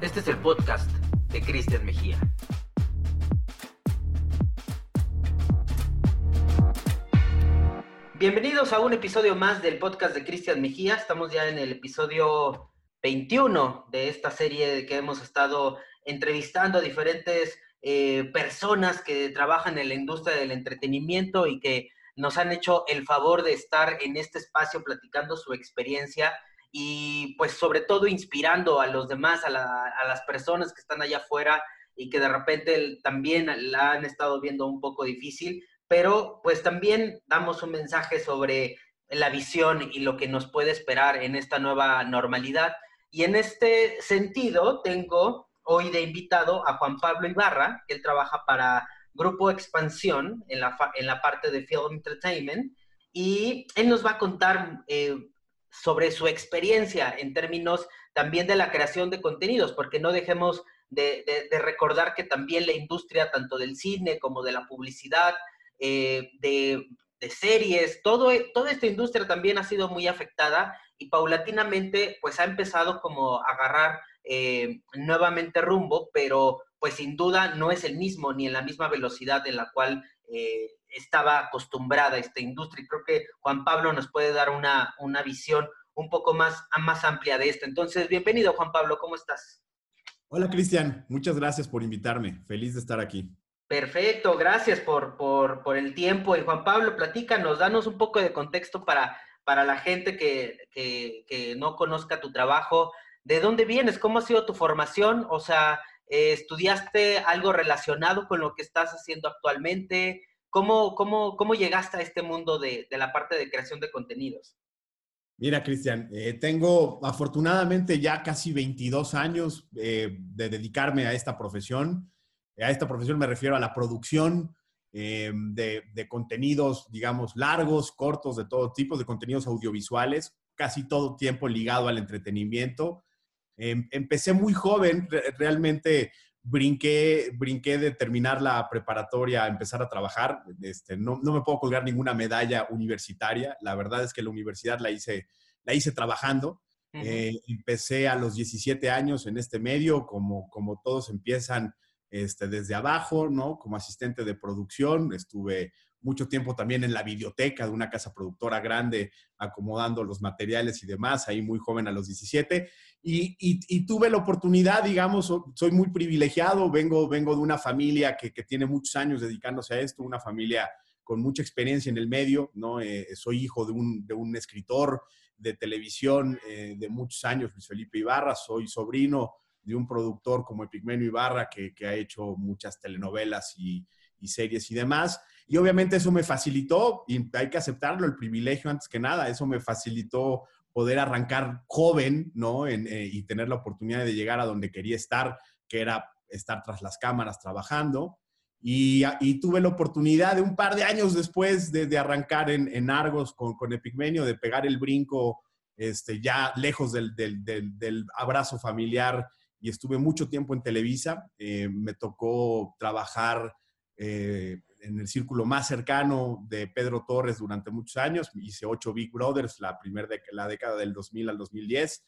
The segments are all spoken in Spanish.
Este es el podcast de Cristian Mejía. Bienvenidos a un episodio más del podcast de Cristian Mejía. Estamos ya en el episodio 21 de esta serie que hemos estado entrevistando a diferentes eh, personas que trabajan en la industria del entretenimiento y que nos han hecho el favor de estar en este espacio platicando su experiencia y pues sobre todo inspirando a los demás, a, las personas que están allá afuera y que de repente también la han estado viendo un poco difícil, pero pues también damos un mensaje sobre la visión y lo que nos puede esperar en esta nueva normalidad. Y en este sentido tengo hoy de invitado a Juan Pablo Ibarra, que él trabaja para Grupo Expansión en la, en la parte de Film Entertainment, y él nos va a contar eh, sobre su experiencia en términos también de la creación de contenidos, porque no dejemos de, recordar que también la industria, tanto del cine como de la publicidad, eh, de, series, todo, toda esta industria también ha sido muy afectada y paulatinamente pues ha empezado como a agarrar eh, nuevamente rumbo, pero pues sin duda no es el mismo ni en la misma velocidad en la cual eh, estaba acostumbrada esta industria. Y creo que Juan Pablo nos puede dar una, una visión un poco más, más amplia de esto. Entonces, bienvenido Juan Pablo, ¿cómo estás? Hola Cristian, muchas gracias por invitarme. Feliz de estar aquí. Perfecto, gracias por, por, por, el tiempo. Y Juan Pablo, platícanos, danos un poco de contexto para, para la gente que, que, que no conozca tu trabajo. ¿De dónde vienes? ¿Cómo ha sido tu formación? O sea, eh, ¿Estudiaste algo relacionado con lo que estás haciendo actualmente? ¿Cómo, cómo, cómo llegaste a este mundo de, de, la parte de creación de contenidos? Mira, Cristian, eh, tengo afortunadamente ya casi 22 años eh, de dedicarme a esta profesión. A esta profesión me refiero a la producción de, de, contenidos, digamos, largos, cortos, de todo tipo, de contenidos audiovisuales, casi todo tiempo ligado al entretenimiento. Em, empecé muy joven, realmente brinqué, brinqué de terminar la preparatoria a empezar a trabajar. Este, no, no, me puedo colgar ninguna medalla universitaria. La verdad es que la universidad la hice, la hice trabajando. Eh, empecé a los 17 años en este medio, como, como todos empiezan este, desde abajo, ¿no? Como asistente de producción. Estuve mucho tiempo también en la biblioteca de una casa productora grande, acomodando los materiales y demás, ahí muy joven a los 17. Y, tuve la oportunidad, digamos, soy muy privilegiado, vengo, vengo de una familia que, tiene muchos años dedicándose a esto, una familia con mucha experiencia en el medio, ¿no? Eh, soy hijo de un, escritor de televisión eh, de muchos años, Luis Felipe Ibarra, soy sobrino de un productor como Epigmenio Ibarra, que, ha hecho muchas telenovelas y, y series y demás. Y obviamente eso me facilitó, y hay que aceptarlo, el privilegio antes que nada, eso me facilitó poder arrancar joven, ¿no? Eh, y tener la oportunidad de llegar a donde quería estar, que era estar tras las cámaras trabajando. Y, tuve la oportunidad de un par de años después de, arrancar en, Argos con, con Epigmenio, de pegar el brinco este, ya lejos del, abrazo familiar y estuve mucho tiempo en Televisa. Eh, me tocó trabajar eh, en el círculo más cercano de Pedro Torres durante muchos años. Hice ocho Big Brothers, la primera de, la década del 2000 al 2010.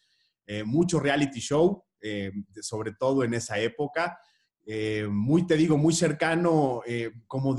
Eh, mucho reality show, eh, sobre todo en esa época. Eh, muy, te digo, muy cercano como,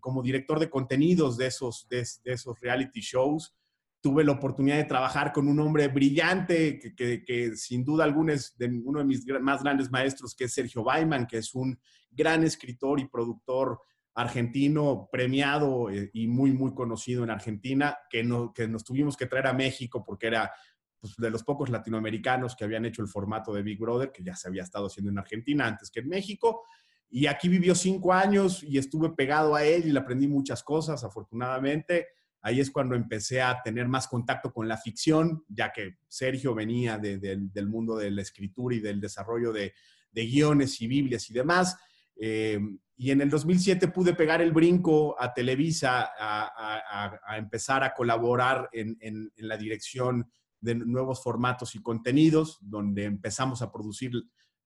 como, director de contenidos de esos, de, esos reality shows. Tuve la oportunidad de trabajar con un hombre brillante, que, que sin duda alguna es de uno de mis más grandes maestros, que es Sergio Baiman, que es un gran escritor y productor argentino premiado eh, y muy, muy conocido en Argentina, que, no, que nos tuvimos que traer a México porque era pues, de los pocos latinoamericanos que habían hecho el formato de Big Brother, que ya se había estado haciendo en Argentina antes que en México. Y aquí vivió cinco años y estuve pegado a él y le aprendí muchas cosas, afortunadamente. Ahí es cuando empecé a tener más contacto con la ficción, ya que Sergio venía del mundo de la escritura y del desarrollo de, de guiones y Biblias y demás. Eh, y en el 2007 pude pegar el brinco a Televisa a, empezar a colaborar en, la dirección de nuevos formatos y contenidos, donde empezamos a producir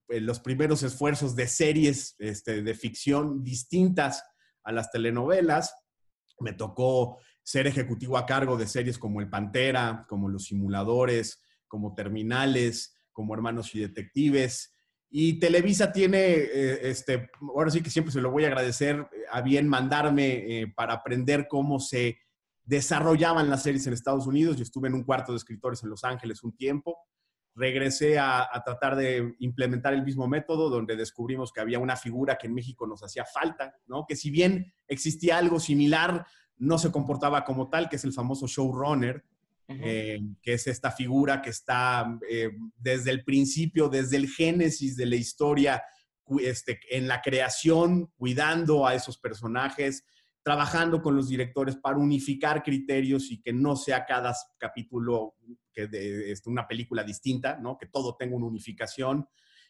eh, los primeros esfuerzos de series este, de ficción distintas a las telenovelas. Me tocó ser ejecutivo a cargo de series como El Pantera, como Los Simuladores, como Terminales, como Hermanos y Detectives. Y Televisa tiene, eh, este, ahora sí que siempre se lo voy a agradecer, a bien mandarme eh, para aprender cómo se desarrollaban las series en Estados Unidos. Yo estuve en un cuarto de escritores en Los Ángeles un tiempo. Regresé a, a, tratar de implementar el mismo método, donde descubrimos que había una figura que en México nos hacía falta, ¿no? Que si bien existía algo similar, no se comportaba como tal, que es el famoso showrunner, eh, que es esta figura que está eh, desde el principio, desde el génesis de la historia, este, en la creación, cuidando a esos personajes, trabajando con los directores para unificar criterios y que no sea cada capítulo que de, este, una película distinta, ¿no? que todo tenga una unificación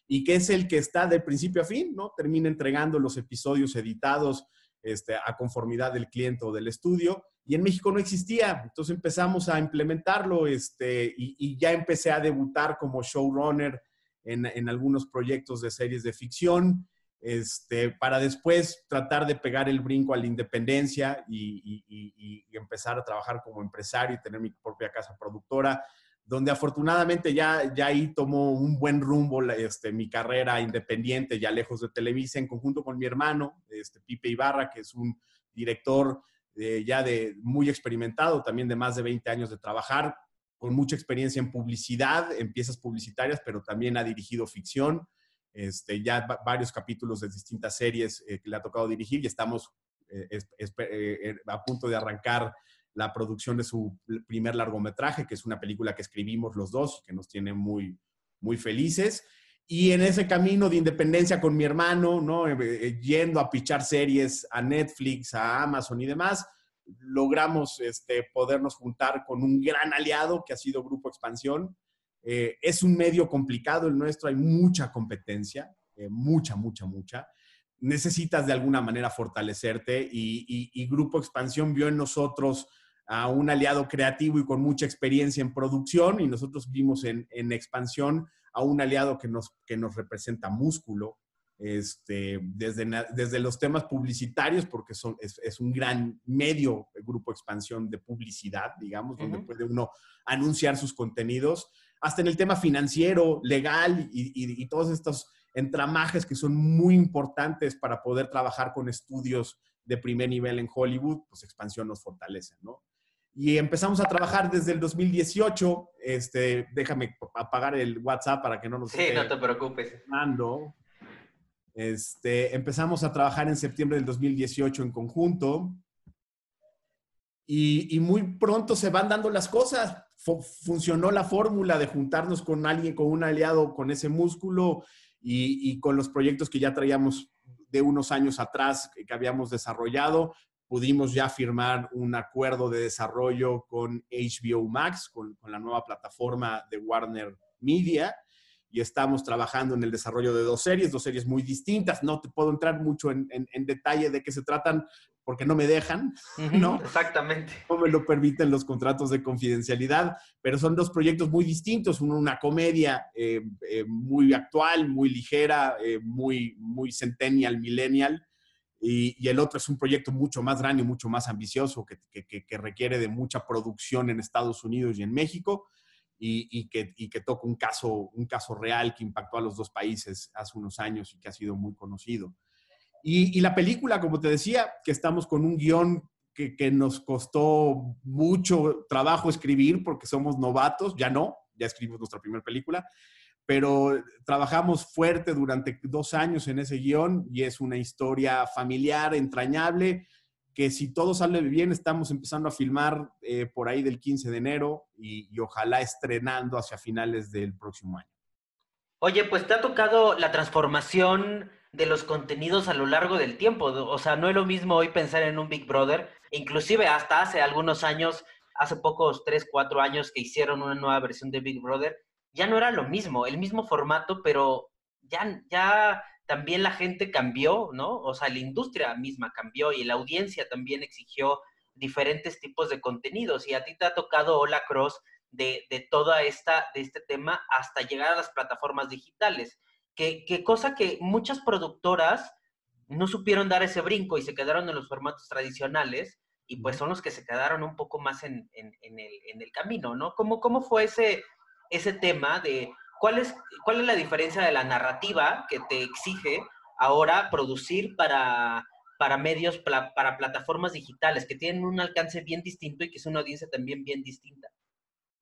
y que es el que está de principio a fin, ¿no? termina entregando los episodios editados este, a conformidad del cliente o del estudio. Y en México no existía, entonces empezamos a implementarlo este, y, ya empecé a debutar como showrunner en, en, algunos proyectos de series de ficción, este, para después tratar de pegar el brinco a la independencia y, y, empezar a trabajar como empresario y tener mi propia casa productora donde afortunadamente ya, ya ahí tomó un buen rumbo este, mi carrera independiente, ya lejos de Televisa, en conjunto con mi hermano, este, Pipe Ibarra, que es un director eh, ya de muy experimentado, también de más de 20 años de trabajar, con mucha experiencia en publicidad, en piezas publicitarias, pero también ha dirigido ficción, este, ya varios capítulos de distintas series eh, que le ha tocado dirigir y estamos eh, a punto de arrancar la producción de su primer largometraje, que es una película que escribimos los dos, que nos tiene muy, muy felices. Y en ese camino de independencia con mi hermano, ¿no? Eh, eh, yendo a pichar series a Netflix, a Amazon y demás, logramos este, podernos juntar con un gran aliado que ha sido Grupo Expansión. Eh, es un medio complicado el nuestro, hay mucha competencia, mucha, mucha, mucha. Necesitas de alguna manera fortalecerte y, y Grupo Expansión vio en nosotros a un aliado creativo y con mucha experiencia en producción y nosotros vimos en, en expansión a un aliado que nos, que nos representa músculo, este, desde, desde los temas publicitarios, porque son, es, es, un gran medio, el grupo expansión de publicidad, digamos, donde puede uno anunciar sus contenidos, hasta en el tema financiero, legal y, y, y, todos estos entramajes que son muy importantes para poder trabajar con estudios de primer nivel en Hollywood, pues expansión nos fortalece, ¿no? Y empezamos a trabajar desde el 2018. Este, déjame apagar el WhatsApp para que no nos... Sí, no te preocupes. Mando. Este, empezamos a trabajar en septiembre del 2018 en conjunto y, y muy pronto se van dando las cosas. funcionó la fórmula de juntarnos con alguien, con un aliado, con ese músculo y, y con los proyectos que ya traíamos de unos años atrás que habíamos desarrollado, pudimos ya firmar un acuerdo de desarrollo con HBO Max, con, con, la nueva plataforma de Warner Media, y estamos trabajando en el desarrollo de dos series, dos series muy distintas. No te puedo entrar mucho en, en, en detalle de qué se tratan porque no me dejan, ¿no? Exactamente. No me lo permiten los contratos de confidencialidad, pero son dos proyectos muy distintos. Uno, una comedia eh, eh, muy actual, muy ligera, eh, muy, muy centennial, millennial, y, el otro es un proyecto mucho más grande y mucho más ambicioso que, que, que requiere de mucha producción en Estados Unidos y en México y, y, que, y que toca un caso, un caso real que impactó a los dos países hace unos años y que ha sido muy conocido. Y, la película, como te decía, que estamos con un guion que, que nos costó mucho trabajo escribir porque somos novatos, ya no, ya escribimos nuestra primera película, pero trabajamos fuerte durante dos años en ese guion y es una historia familiar, entrañable, que si todo sale bien, estamos empezando a filmar eh, por ahí del 15 de enero y, y, ojalá estrenando hacia finales del próximo año. Oye, pues te ha tocado la transformación de los contenidos a lo largo del tiempo. O sea, no es lo mismo hoy pensar en un Big Brother, inclusive hasta hace algunos años, hace pocos tres, cuatro años que hicieron una nueva versión de Big Brother, ya no era lo mismo, el mismo formato, pero ya, ya también la gente cambió, ¿no? O sea, la industria misma cambió y la audiencia también exigió diferentes tipos de contenidos. Y a ti te ha tocado Hola Cross de, de toda esta, de este tema hasta llegar a las plataformas digitales. Que, que, cosa que muchas productoras no supieron dar ese brinco y se quedaron en los formatos tradicionales y pues son los que se quedaron un poco más en, en, en, el, en el, camino, ¿no? ¿Cómo, ¿Cómo fue ese, ese tema de cuál es, cuál es la diferencia de la narrativa que te exige ahora producir para, para medios, para plataformas digitales, que tienen un alcance bien distinto y que es una audiencia también bien distinta.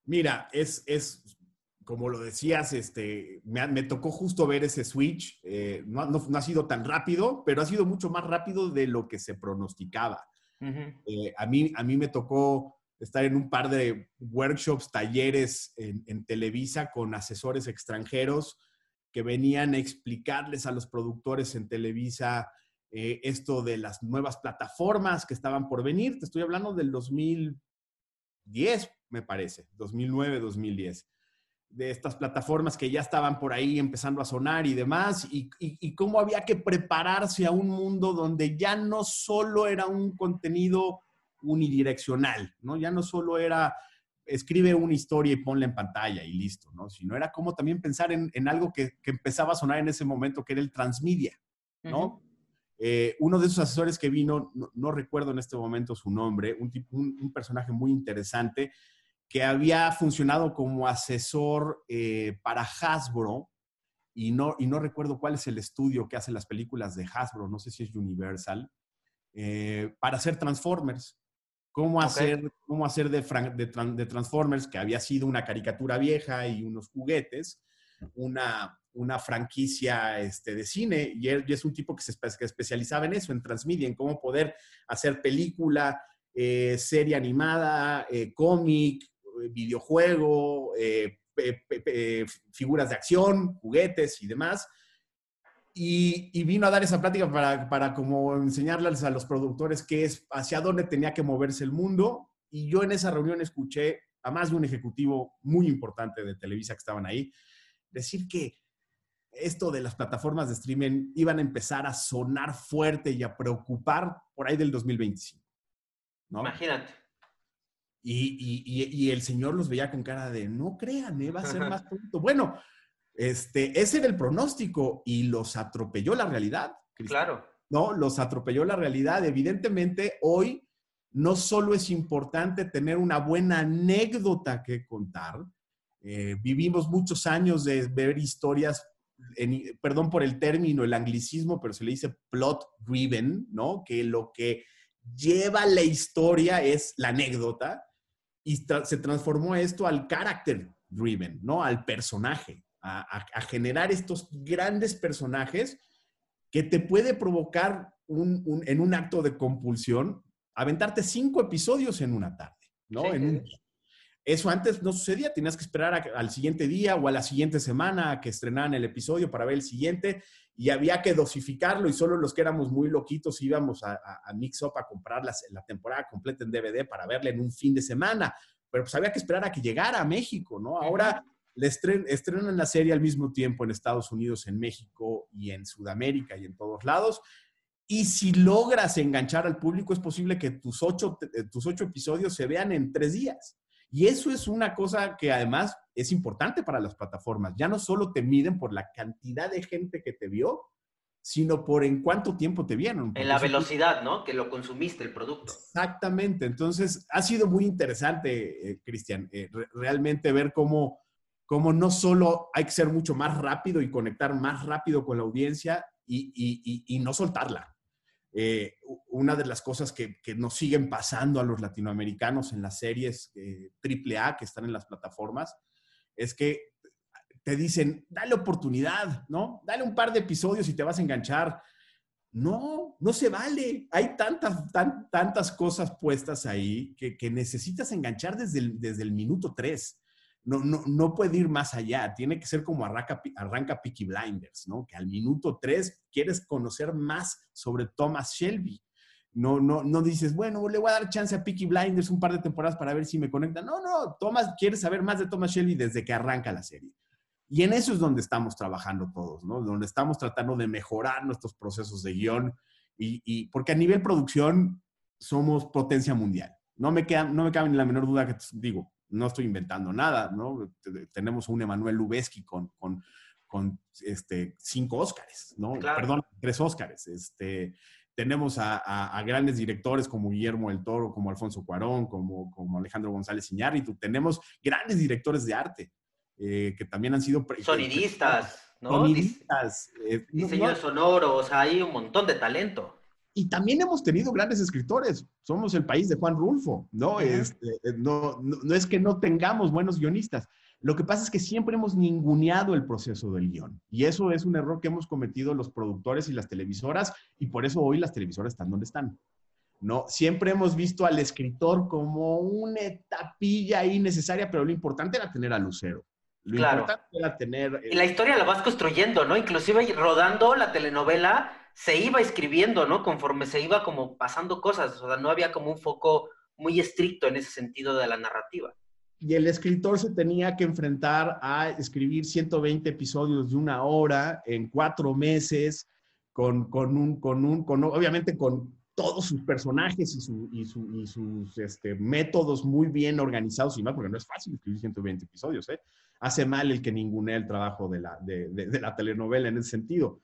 Mira, es, es como lo decías, este, me, tocó justo ver ese switch. Eh, no, ha sido tan rápido, pero ha sido mucho más rápido de lo que se pronosticaba. Eh, a, mí, a mí me tocó estar en un par de workshops, talleres en, Televisa con asesores extranjeros que venían a explicarles a los productores en Televisa eh, esto de las nuevas plataformas que estaban por venir. Te estoy hablando del 2010, me parece, 2009, 2010 de estas plataformas que ya estaban por ahí empezando a sonar y demás, y, cómo había que prepararse a un mundo donde ya no solo era un contenido unidireccional, ¿no? Ya no solo era escribe una historia y ponla en pantalla y listo, ¿no? Sino era como también pensar en, algo que, empezaba a sonar en ese momento, que era el transmedia, ¿no? Eh, uno de esos asesores que vino, no, recuerdo en este momento su nombre, un, un personaje muy interesante, que había funcionado como asesor eh, para Hasbro, y no, y no recuerdo cuál es el estudio que hace las películas de Hasbro, no sé si es Universal, eh, para hacer Transformers. Cómo hacer, cómo hacer de, de, Transformers, que había sido una caricatura vieja y unos juguetes, una, una franquicia este, de cine. Y él es un tipo que se especializaba en eso, en transmedia, en cómo poder hacer película, eh, serie animada, cómic, videojuego, eh, figuras de acción, juguetes y demás. Y, vino a dar esa plática para, para como enseñarles a los productores qué es, hacia dónde tenía que moverse el mundo. Y yo en esa reunión escuché a más de un ejecutivo muy importante de Televisa que estaban ahí decir que esto de las plataformas de streaming iban a empezar a sonar fuerte y a preocupar por ahí del 2025. ¿no? Imagínate. Y, el Señor los veía con cara de, no crean, ¿eh? va a ser más pronto. Bueno, este, ese era el pronóstico y los atropelló la realidad. Claro. No, los atropelló la realidad. Evidentemente, hoy no solo es importante tener una buena anécdota que contar, eh, vivimos muchos años de ver historias, perdón por el término, el anglicismo, pero se le dice plot driven, ¿no? Que lo que lleva la historia es la anécdota y se transformó esto al character driven, ¿no? Al personaje, a, generar estos grandes personajes que te puede provocar en un acto de compulsión aventarte cinco episodios en una tarde, ¿no? en Eso antes no sucedía, tenías que esperar al siguiente día o a la siguiente semana a que estrenaran el episodio para ver el siguiente y había que dosificarlo y solo los que éramos muy loquitos íbamos a, a, Mix Up a comprar la temporada completa en DVD para verla en un fin de semana, pero pues había que esperar a que llegara a México, ¿no? Ahora le estrenan la serie al mismo tiempo en Estados Unidos, en México y en Sudamérica y en todos lados. Y si logras enganchar al público, es posible que tus ocho, eh, tus ocho episodios se vean en tres días. Y eso es una cosa que además es importante para las plataformas. Ya no solo te miden por la cantidad de gente que te vio, sino por en cuánto tiempo te vieron. En la velocidad, ¿no? Que lo consumiste el producto. Exactamente. Entonces, ha sido muy interesante, eh, Cristian, eh, realmente ver cómo, cómo no solo hay que ser mucho más rápido y conectar más rápido con la audiencia y, no soltarla. Eh, una de las cosas que, que, nos siguen pasando a los latinoamericanos en las series AAA que están en las plataformas es que te dicen, dale oportunidad, ¿no? Dale un par de episodios y te vas a enganchar. No, no se vale. Hay tantas, tantas cosas puestas ahí que, necesitas enganchar desde el, minuto 3. No, no, no, puede ir más allá. Tiene que ser como arranca, arranca Peaky Blinders, ¿no? Que al minuto 3 quieres conocer más sobre Thomas Shelby. No, no, no dices, bueno, le voy a dar chance a Peaky Blinders un par de temporadas para ver si me conecta. No, no, Thomas, quieres saber más de Thomas Shelby desde que arranca la serie. Y en eso es donde estamos trabajando todos, ¿no? Donde estamos tratando de mejorar nuestros procesos de guion y, porque a nivel producción somos potencia mundial. No me, queda, no me cabe ni la menor duda que, digo, no estoy inventando nada, ¿no? Tenemos un Emanuel Lubezki con, con, con este, cinco Óscares, ¿no? Perdón, tres Óscares. Este, tenemos a, grandes directores como Guillermo del Toro, como Alfonso Cuarón, como, como Alejandro González Iñárritu. Tenemos grandes directores de arte. eh, que también han sido... Sonidistas, ¿no? Sonidistas. Eh, diseño sonoro, o sea, hay un montón de talento. Y también hemos tenido grandes escritores. Somos el país de Juan Rulfo, ¿no? Este, eh, no, no, es que no tengamos buenos guionistas. Lo que pasa es que siempre hemos ninguneado el proceso del guion. Y eso es un error que hemos cometido los productores y las televisoras. Y por eso hoy las televisoras están donde están. ¿no? Siempre hemos visto al escritor como una etapilla ahí necesaria, pero lo importante era tener a Lucero. Lo importante era tener... Y la historia la vas construyendo, ¿no? Inclusive rodando la telenovela se iba escribiendo, ¿no? Conforme se iba como pasando cosas, o sea, no había como un foco muy estricto en ese sentido de la narrativa. Y el escritor se tenía que enfrentar a escribir 120 episodios de una hora en cuatro meses, con, con un, con un, con, obviamente con todos sus personajes y, sus este, métodos muy bien organizados y más, porque no es fácil escribir 120 episodios, ¿eh? Hace mal el que ningune el trabajo de la, de la telenovela en ese sentido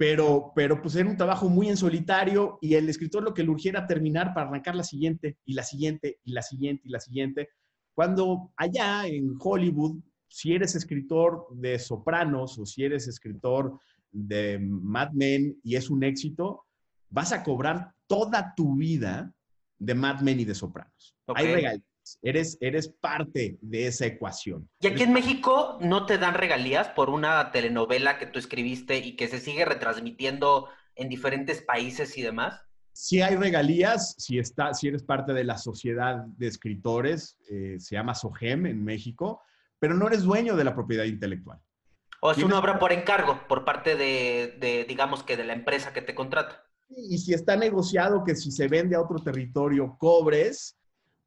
pero, pero pues era un trabajo muy en solitario y el escritor lo que le urgiera terminar para arrancar la siguiente y la siguiente y la siguiente y la siguiente. Cuando allá en Hollywood, si eres escritor de Sopranos o si eres escritor de Mad Men y es un éxito, vas a cobrar toda tu vida de Mad Men y de Sopranos. Hay regalías Eres, eres parte de esa ecuación. ¿Y aquí en México no te dan regalías por una telenovela que tú escribiste y que se sigue retransmitiendo en diferentes países y demás? Sí hay regalías, si, está, si eres parte de la sociedad de escritores, eh, se llama SOGEM en México, pero no eres dueño de la propiedad intelectual. O es una obra por encargo, por parte de, de, digamos que de la empresa que te contrata. Y si está negociado que si se vende a otro territorio cobres,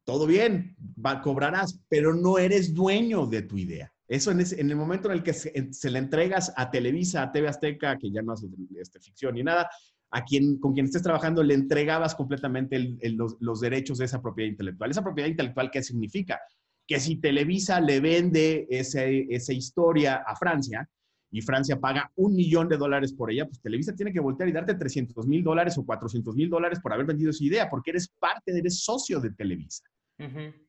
todo bien, va, cobrarás, pero no eres dueño de tu idea. Eso en, el momento en el que se, le entregas a Televisa, a TV Azteca, que ya no hace este, ficción ni nada, a quien, con quien estés trabajando le entregabas completamente los, derechos de esa propiedad intelectual. ¿Esa propiedad intelectual qué significa? Que si Televisa le vende esa historia a Francia y Francia paga un millón de dólares por ella, pues Televisa tiene que voltear y darte 300 mil dólares o 400 mil dólares por haber vendido esa idea, porque eres parte, eres socio de Televisa.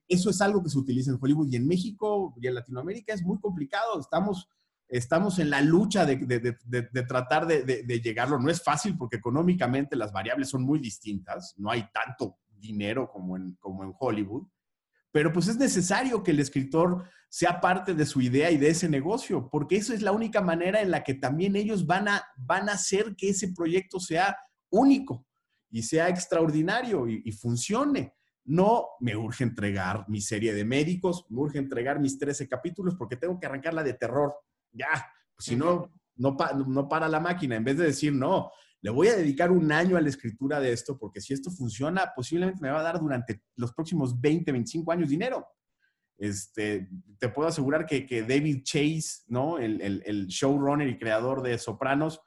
Eso es algo que se utiliza en Hollywood y en México y en Latinoamérica es muy complicado. Estamos, estamos en la lucha de, tratar de, llegarlo. No es fácil porque económicamente las variables son muy distintas. No hay tanto dinero como en, como en Hollywood. Pero pues es necesario que el escritor sea parte de su idea y de ese negocio, porque eso es la única manera en la que también ellos van a, van a hacer que ese proyecto sea único y sea extraordinario y funcione. No me urge entregar mi serie de médicos, me urge entregar mis 13 capítulos porque tengo que arrancarla de terror. Ya, pues, si no, no, no para la máquina. En vez de decir, no, le voy a dedicar un año a la escritura de esto porque si esto funciona, posiblemente me va a dar durante los próximos 20, 25 años dinero. Este, te puedo asegurar que, David Chase, ¿no? El, el, showrunner y creador de Sopranos,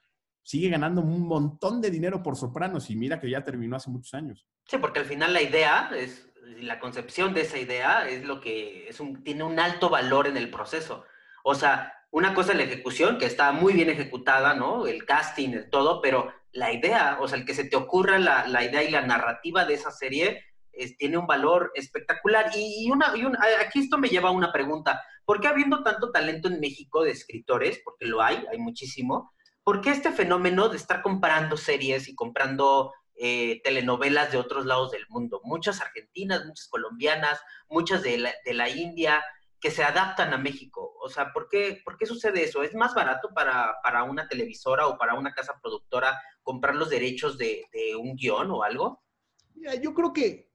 sigue ganando un montón de dinero por Sopranos y mira que ya terminó hace muchos años. Sí, porque al final la idea es la concepción de esa idea es lo que es un, tiene un alto valor en el proceso. O sea, una cosa es la ejecución, que está muy bien ejecutada, ¿no? El casting, el todo, pero la idea, o sea, el que se te ocurra la, la idea y la narrativa de esa serie es, tiene un valor espectacular. Y, una, y una, aquí esto me lleva a una pregunta. ¿Por qué habiendo tanto talento en México de escritores, porque lo hay, hay muchísimo, ¿por qué este fenómeno de estar comprando series y comprando eh, telenovelas de otros lados del mundo? Muchas argentinas, muchas colombianas, muchas de la, India que se adaptan a México. O sea, ¿por qué, ¿por qué sucede eso? ¿Es más barato para, para, una televisora o para una casa productora comprar los derechos de, un guion o algo? Yo creo que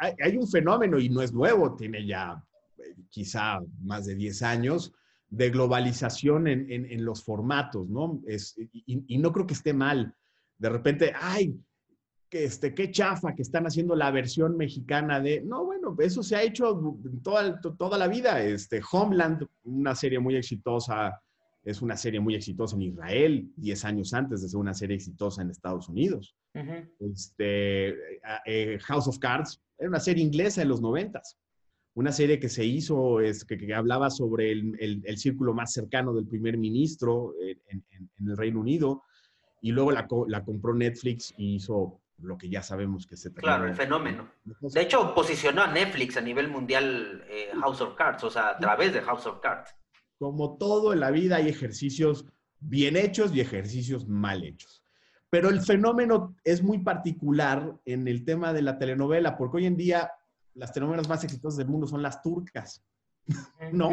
hay un fenómeno y no es nuevo, tiene ya eh, quizá más de 10 años, de globalización en, en, los formatos, ¿no? Es, y, no creo que esté mal. De repente, ay, que este, qué chafa que están haciendo la versión mexicana de... No, bueno, eso se ha hecho toda, toda la vida. Este, Homeland, una serie muy exitosa, es una serie muy exitosa en Israel, 10 años antes de ser una serie exitosa en Estados Unidos. este, eh, House of Cards, era una serie inglesa en los noventas una serie que se hizo, es, que, hablaba sobre el, el, círculo más cercano del primer ministro en, el Reino Unido, y luego la, la, compró Netflix y hizo lo que ya sabemos que se trata. Claro, el fenómeno. De hecho, posicionó a Netflix a nivel mundial eh, House of Cards, o sea, a través de House of Cards. como todo en la vida hay ejercicios bien hechos y ejercicios mal hechos. Pero el fenómeno es muy particular en el tema de la telenovela, porque hoy en día las telenovelas más exitosas del mundo son las turcas. no,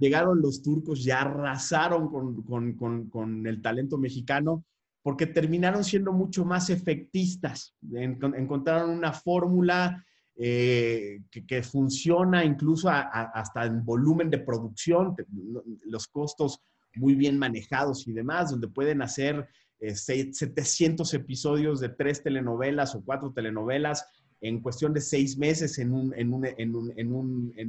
llegaron los turcos, ya arrasaron con, el talento mexicano porque terminaron siendo mucho más efectistas. encontraron una fórmula eh, que, funciona incluso hasta en volumen de producción, los costos muy bien manejados y demás, donde pueden hacer 700 eh, episodios de tres telenovelas o cuatro telenovelas en cuestión de seis meses en,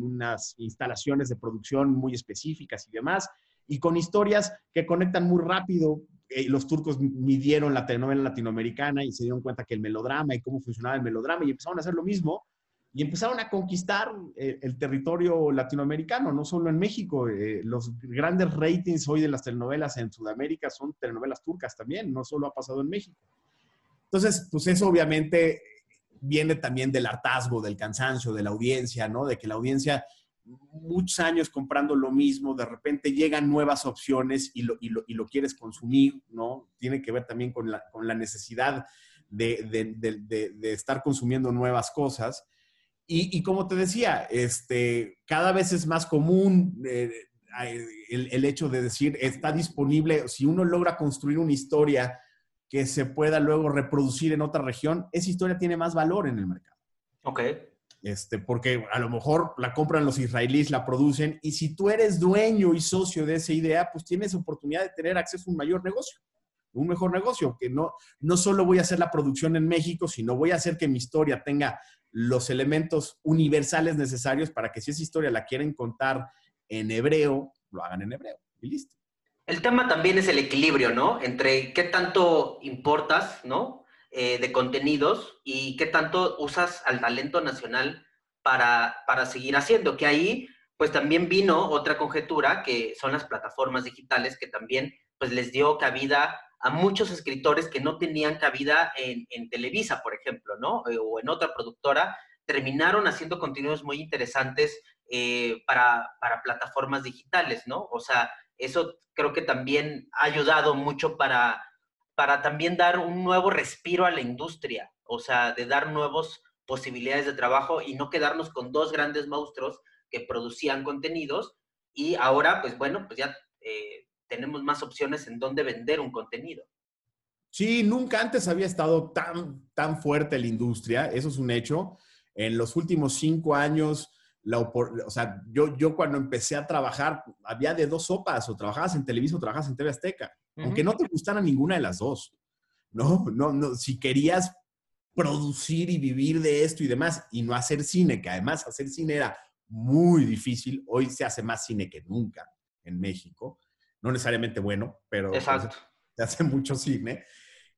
unas instalaciones de producción muy específicas y demás, y con historias que conectan muy rápido. Eh, los turcos midieron la telenovela latinoamericana y se dieron cuenta que el melodrama y cómo funcionaba el melodrama y empezaron a hacer lo mismo y empezaron a conquistar eh, el territorio latinoamericano, no solo en México. Eh, los grandes ratings hoy de las telenovelas en Sudamérica son telenovelas turcas también, no solo ha pasado en México. Entonces, pues eso obviamente viene también del hartazgo, del cansancio, de la audiencia, ¿no? De que la audiencia, muchos años comprando lo mismo, de repente llegan nuevas opciones y lo, y lo, y lo quieres consumir, ¿no? Tiene que ver también con la, con la necesidad de, de, de, estar consumiendo nuevas cosas. Y, y, como te decía, este, cada vez es más común eh, el, el hecho de decir, está disponible, si uno logra construir una historia, que se pueda luego reproducir en otra región, esa historia tiene más valor en el mercado. Ok. Este, porque a lo mejor la compran los israelíes, la producen, y si tú eres dueño y socio de esa idea, pues tienes oportunidad de tener acceso a un mayor negocio, un mejor negocio, que no, no solo voy a hacer la producción en México, sino voy a hacer que mi historia tenga los elementos universales necesarios para que si esa historia la quieren contar en hebreo, lo hagan en hebreo y listo. El tema también es el equilibrio, ¿no? Entre qué tanto importas, ¿no? Eh, de contenidos y qué tanto usas al talento nacional para, para seguir haciendo. Que ahí, pues también vino otra conjetura, que son las plataformas digitales, que también, pues les dio cabida a muchos escritores que no tenían cabida en, Televisa, por ejemplo, ¿no? Eh, o en otra productora, terminaron haciendo contenidos muy interesantes eh, para, para plataformas digitales, ¿no? O sea, eso creo que también ha ayudado mucho para, para también dar un nuevo respiro a la industria, o sea, de dar nuevas posibilidades de trabajo y no quedarnos con dos grandes monstruos que producían contenidos y ahora, pues bueno, pues ya eh, tenemos más opciones en dónde vender un contenido. Sí, nunca antes había estado tan, tan fuerte la industria, eso es un hecho. En los últimos cinco años, o sea, yo, yo cuando empecé a trabajar, había de dos sopas, o trabajabas en Televisa o trabajabas en TV Azteca, aunque no te gustara ninguna de las dos, ¿no? No, no, si querías producir y vivir de esto y demás, y no hacer cine, que además hacer cine era muy difícil, hoy se hace más cine que nunca en México, no necesariamente bueno, pero se hace mucho cine.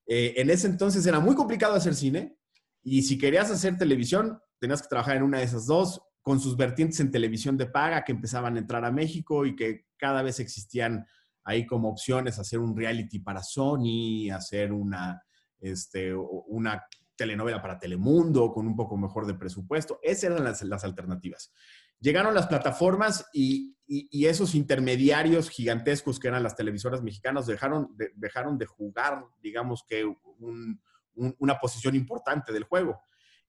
Eh, en ese entonces era muy complicado hacer cine, y si querías hacer televisión, tenías que trabajar en una de esas dos, con sus vertientes en televisión de paga que empezaban a entrar a México y que cada vez existían ahí como opciones, hacer un reality para Sony, hacer una, este, una telenovela para Telemundo con un poco mejor de presupuesto. Esas eran las, alternativas. Llegaron las plataformas y, esos intermediarios gigantescos que eran las televisoras mexicanas dejaron de, dejaron de jugar, digamos que, una posición importante del juego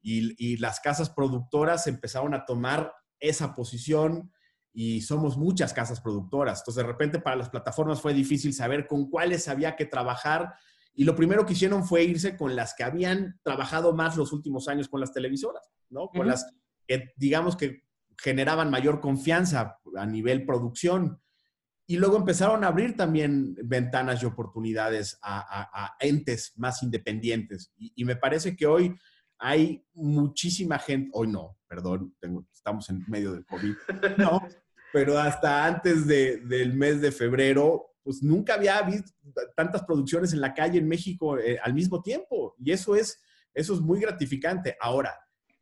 y, las casas productoras empezaron a tomar esa posición y somos muchas casas productoras. Entonces, de repente para las plataformas fue difícil saber con cuáles había que trabajar y lo primero que hicieron fue irse con las que habían trabajado más los últimos años con las televisoras, ¿no? Con las que, digamos que generaban mayor confianza a nivel producción. Y luego empezaron a abrir también ventanas y oportunidades a, entes más independientes. y, me parece que hoy hay muchísima gente, hoy no, perdón, estamos en medio del COVID, no, pero hasta antes del mes de febrero, pues nunca había visto tantas producciones en la calle en México eh, al mismo tiempo. Y eso es, eso es muy gratificante. Ahora,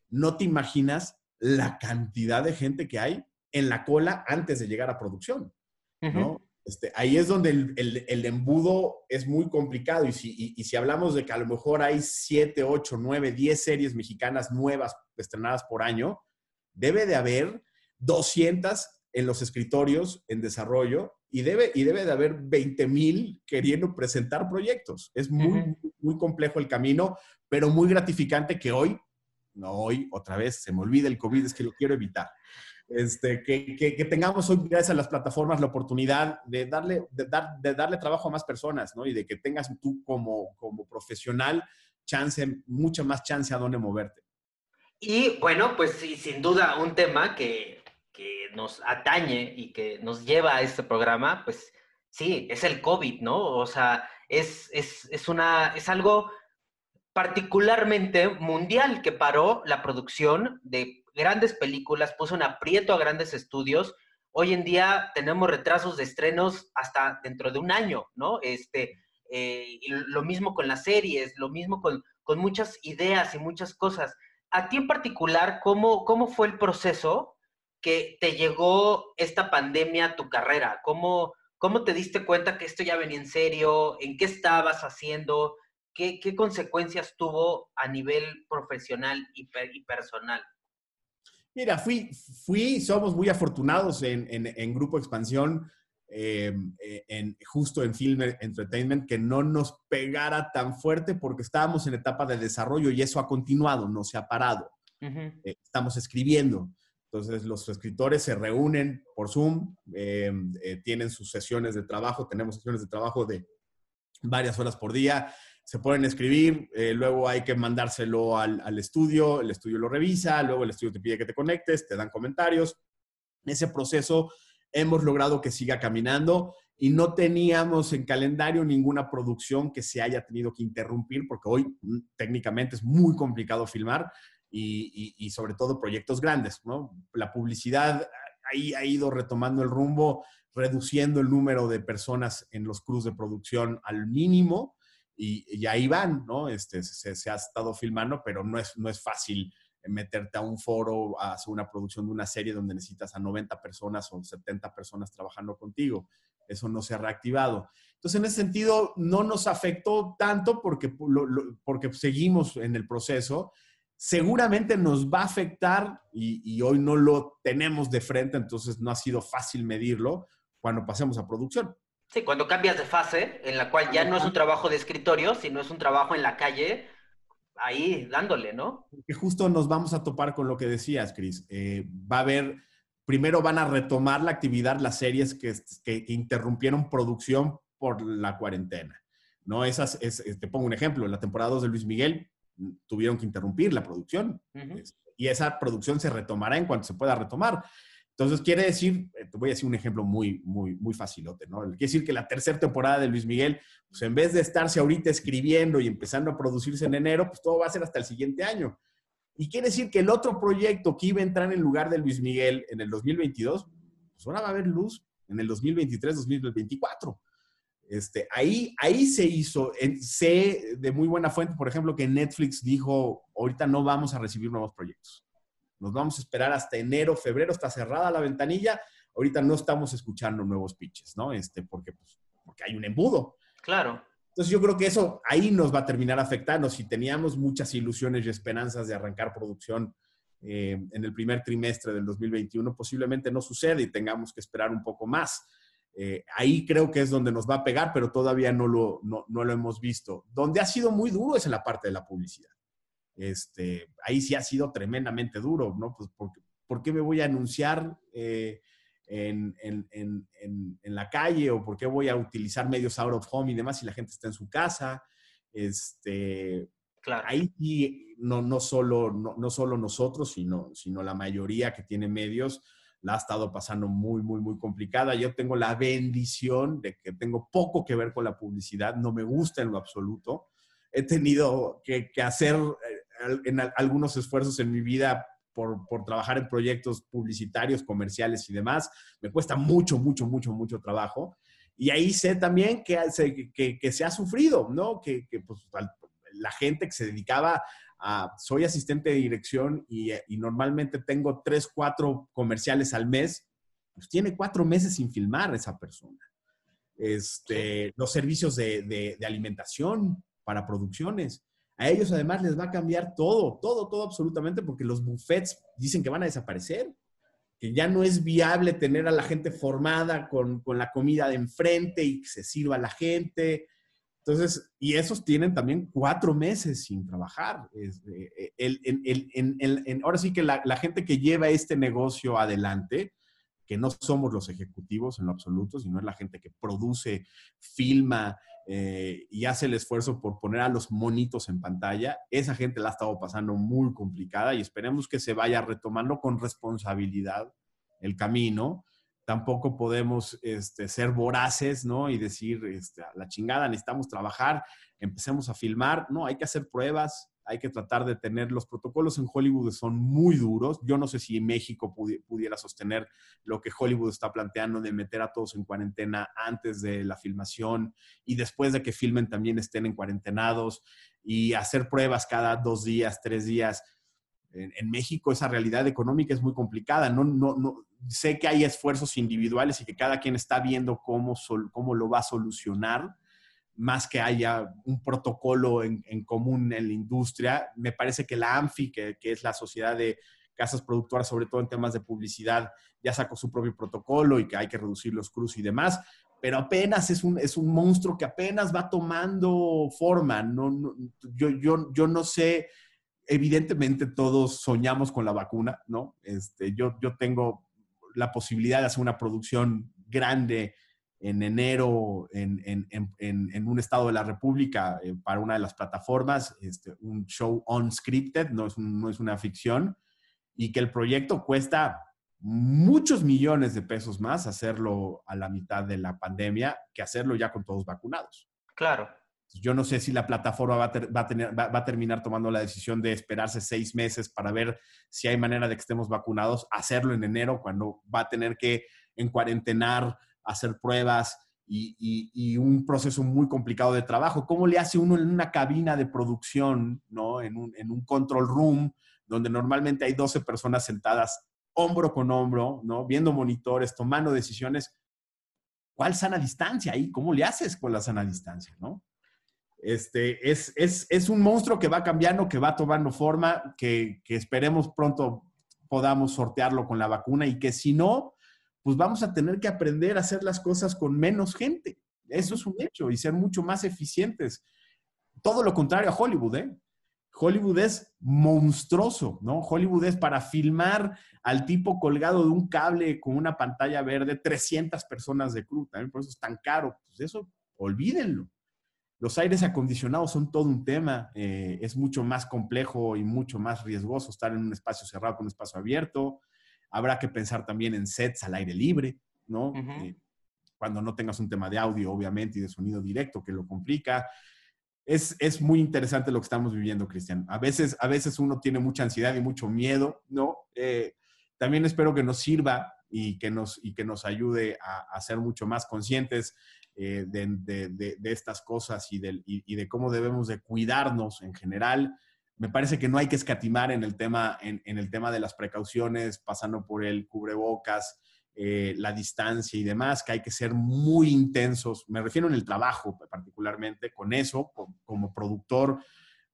no te imaginas la cantidad de gente que hay en la cola antes de llegar a producción, ¿no? Este, ahí es donde el, embudo es muy complicado y si, si, hablamos de que a lo mejor hay 7, 8, 9, 10 series mexicanas nuevas estrenadas por año, debe de haber 200 en los escritorios en desarrollo y debe, y debe de haber 20 mil queriendo presentar proyectos. Es muy, muy complejo el camino, pero muy gratificante que hoy, no hoy, otra vez, se me olvida el COVID, es que lo quiero evitar. Este, que, tengamos hoy, gracias a las plataformas, la oportunidad de darle, de, dar, de darle trabajo a más personas, ¿no? Y de que tengas tú como, como profesional chance, mucha más chance a dónde moverte. Y bueno, pues sin duda un tema que, que nos atañe y que nos lleva a este programa, pues sí, es el COVID, ¿no? O sea, es, es, es, una, es algo particularmente mundial que paró la producción de grandes películas, puso en aprieto a grandes estudios. Hoy en día tenemos retrasos de estrenos hasta dentro de un año, ¿no? Este, eh, lo mismo con las series, lo mismo con, con, muchas ideas y muchas cosas. A ti en particular, ¿cómo, ¿cómo fue el proceso que te llegó esta pandemia a tu carrera? ¿Cómo, ¿Cómo te diste cuenta que esto ya venía en serio? ¿En qué estabas haciendo? ¿Qué, qué consecuencias tuvo a nivel profesional y, y personal? Mira, fui, fui, somos muy afortunados en, en, Grupo Expansión, eh, eh, en, justo en Film Entertainment, que no nos pegara tan fuerte porque estábamos en etapa de desarrollo y eso ha continuado, no se ha parado. Eh, estamos escribiendo. Entonces, los escritores se reúnen por Zoom, tienen sus sesiones de trabajo, tenemos sesiones de trabajo de varias horas por día se pueden escribir, eh, luego hay que mandárselo al, al, estudio, el estudio lo revisa, luego el estudio te pide que te conectes, te dan comentarios. En ese proceso hemos logrado que siga caminando y no teníamos en calendario ninguna producción que se haya tenido que interrumpir, porque hoy mm, técnicamente es muy complicado filmar y, y, sobre todo proyectos grandes, ¿no? La publicidad ahí ha ido retomando el rumbo, reduciendo el número de personas en los crews de producción al mínimo y, ahí van, ¿no? Este, se, ha estado filmando, pero no es, no es fácil meterte a un foro, a hacer una producción de una serie donde necesitas a 90 personas o 70 personas trabajando contigo. Eso no se ha reactivado. Entonces, en ese sentido, no nos afectó tanto porque, porque seguimos en el proceso. Seguramente nos va a afectar y, y hoy no lo tenemos de frente, entonces no ha sido fácil medirlo cuando pasemos a producción. Sí, cuando cambias de fase, en la cual ya no es un trabajo de escritorio, sino es un trabajo en la calle, ahí dándole, ¿no? Que justo nos vamos a topar con lo que decías, Cris. Eh, va a haber, primero van a retomar la actividad las series que, que, interrumpieron producción por la cuarentena, ¿no? Esas, es, te pongo un ejemplo, en la temporada 2 de Luis Miguel mm, tuvieron que interrumpir la producción y esa producción se retomará en cuanto se pueda retomar. Entonces, quiere decir, eh, te voy a decir un ejemplo muy, muy, muy facilote, ¿no? Quiere decir que la tercera temporada de Luis Miguel, pues en vez de estarse ahorita escribiendo y empezando a producirse en enero, pues todo va a ser hasta el siguiente año. Y quiere decir que el otro proyecto que iba a entrar en lugar de Luis Miguel en el 2022, pues ahora va a haber luz en el 2023-2024. Este, ahí, ahí se hizo, sé de muy buena fuente, por ejemplo, que Netflix dijo, ahorita no vamos a recibir nuevos proyectos. Nos vamos a esperar hasta enero, febrero, está cerrada la ventanilla. Ahorita no estamos escuchando nuevos pitches, ¿no? Este, porque, pues, porque hay un embudo. Claro. Entonces yo creo que eso ahí nos va a terminar afectando. Si teníamos muchas ilusiones y esperanzas de arrancar producción eh, en el primer trimestre del 2021, posiblemente no sucede y tengamos que esperar un poco más. Eh, ahí creo que es donde nos va a pegar, pero todavía no lo, no, no lo hemos visto. Donde ha sido muy duro es en la parte de la publicidad. Este, ahí sí ha sido tremendamente duro, ¿no? Pues porque, ¿por qué me voy a anunciar eh, en, la calle o por qué voy a utilizar medios out of home y demás si la gente está en su casa? Este, claro. Ahí sí, no, no, solo, no, solo nosotros, sino, sino la mayoría que tiene medios, la ha estado pasando muy, muy, muy complicada. Yo tengo la bendición de que tengo poco que ver con la publicidad, no me gusta en lo absoluto. He tenido que, que hacer eh, en algunos esfuerzos en mi vida por, por, trabajar en proyectos publicitarios, comerciales y demás. Me cuesta mucho, mucho, mucho, mucho trabajo. Y ahí sé también que que, que se ha sufrido, ¿no? Que, que pues, la gente que se dedicaba a, soy asistente de dirección y, y, normalmente tengo tres, cuatro comerciales al mes, pues tiene cuatro meses sin filmar esa persona. Este, los servicios de, de, de alimentación para producciones a ellos además les va a cambiar todo, todo, todo absolutamente, porque los buffets dicen que van a desaparecer. que ya no es viable tener a la gente formada con, la comida de enfrente y que se sirva a la gente. Entonces, y esos tienen también cuatro meses sin trabajar. Eh, el, ahora sí que la, la, gente que lleva este negocio adelante, que no somos los ejecutivos en lo absoluto, sino es la gente que produce, filma, eh, y hace el esfuerzo por poner a los monitos en pantalla, esa gente la ha estado pasando muy complicada y esperemos que se vaya retomando con responsabilidad el camino. Tampoco podemos este, ser voraces, ¿no? Y decir, este, la chingada, necesitamos trabajar, empecemos a filmar. No, hay que hacer pruebas, hay que tratar de tener, los protocolos en Hollywood son muy duros. Yo no sé si México pudiera sostener lo que Hollywood está planteando de meter a todos en cuarentena antes de la filmación y después de que filmen también estén en cuarentenados y hacer pruebas cada dos días, tres días. En, México esa realidad económica es muy complicada. No, sé que hay esfuerzos individuales y que cada quien está viendo cómo, cómo lo va a solucionar más que haya un protocolo en, común en la industria. Me parece que la ANFI, que, es la sociedad de casas productoras, sobre todo en temas de publicidad, ya sacó su propio protocolo y que hay que reducir los cruz y demás, pero apenas es un, es un monstruo que apenas va tomando forma. No, yo, yo, yo no sé, evidentemente todos soñamos con la vacuna, ¿no? Este, yo, yo tengo la posibilidad de hacer una producción grande en enero en, en, en, en, un estado de la República eh, para una de las plataformas, este, un show unscripted, no es, no es una ficción, y que el proyecto cuesta muchos millones de pesos más hacerlo a la mitad de la pandemia que hacerlo ya con todos vacunados. Claro. Yo no sé si la plataforma va a, va, a tener, va, va a, terminar tomando la decisión de esperarse seis meses para ver si hay manera de que estemos vacunados, hacerlo en enero cuando va a tener que en cuarentenar hacer pruebas y, un proceso muy complicado de trabajo. ¿Cómo le hace uno en una cabina de producción, ¿no? en, un, control room, donde normalmente hay 12 personas sentadas hombro con hombro, ¿no? viendo monitores, tomando decisiones? ¿Cuál sana distancia ahí? ¿Cómo le haces con la sana distancia? ¿no? Este, es, es, un monstruo que va cambiando, que va tomando forma, que esperemos pronto podamos sortearlo con la vacuna y que si no, pues vamos a tener que aprender a hacer las cosas con menos gente. Eso es un hecho y ser mucho más eficientes. Todo lo contrario a Hollywood, ¿eh? Hollywood es monstruoso, ¿no? Hollywood es para filmar al tipo colgado de un cable con una pantalla verde, 300 personas de crew, también por eso es tan caro. Pues eso, olvídenlo. Los aires acondicionados son todo un tema, eh, es mucho más complejo y mucho más riesgoso estar en un espacio cerrado con un espacio abierto. Habrá que pensar también en sets al aire libre, ¿no? Eh, cuando no tengas un tema de audio, obviamente, y de sonido directo, que lo complica. Es, es muy interesante lo que estamos viviendo, Cristian. A veces, a veces uno tiene mucha ansiedad y mucho miedo, ¿no? Eh, también espero que nos sirva y que nos, y que nos ayude a, ser mucho más conscientes eh, de, de, de, estas cosas y, de, y, de cómo debemos de cuidarnos en general me parece que no hay que escatimar en el tema, en, el tema de las precauciones, pasando por el cubrebocas, eh, la distancia y demás, que hay que ser muy intensos. Me refiero en el trabajo particularmente, con eso, como, productor,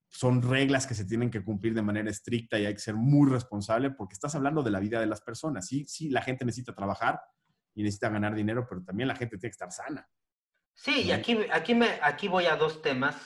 son reglas que se tienen que cumplir de manera estricta y hay que ser muy responsable porque estás hablando de la vida de las personas. Sí, sí, la gente necesita trabajar y necesita ganar dinero, pero también la gente tiene que estar sana. Sí, y aquí, aquí, me, aquí voy a dos temas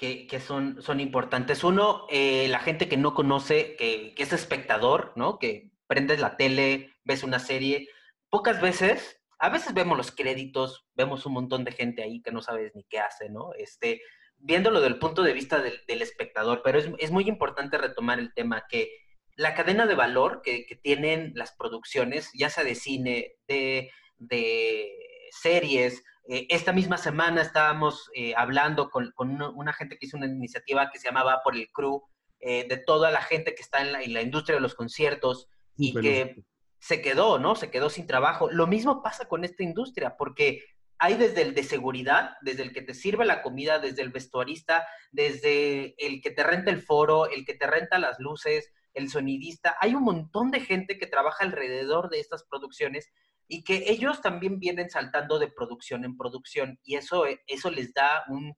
que, son, son importantes. Uno, eh, la gente que no conoce, que, es espectador, ¿no? Que prendes la tele, ves una serie. Pocas veces, a veces vemos los créditos, vemos un montón de gente ahí que no sabes ni qué hace, ¿no? Este, viéndolo del punto de vista del, espectador, pero es, muy importante retomar el tema que la cadena de valor que, tienen las producciones, ya sea de cine, de, de series, eh, esta misma semana estábamos eh, hablando con, una, gente que hizo una iniciativa que se llamaba Por el Crew, eh, de toda la gente que está en la, industria de los conciertos y que se quedó, ¿no? Se quedó sin trabajo. Lo mismo pasa con esta industria, porque hay desde el de seguridad, desde el que te sirve la comida, desde el vestuarista, desde el que te renta el foro, el que te renta las luces, el sonidista. Hay un montón de gente que trabaja alrededor de estas producciones y que ellos también vienen saltando de producción en producción y eso, eh, eso les da un,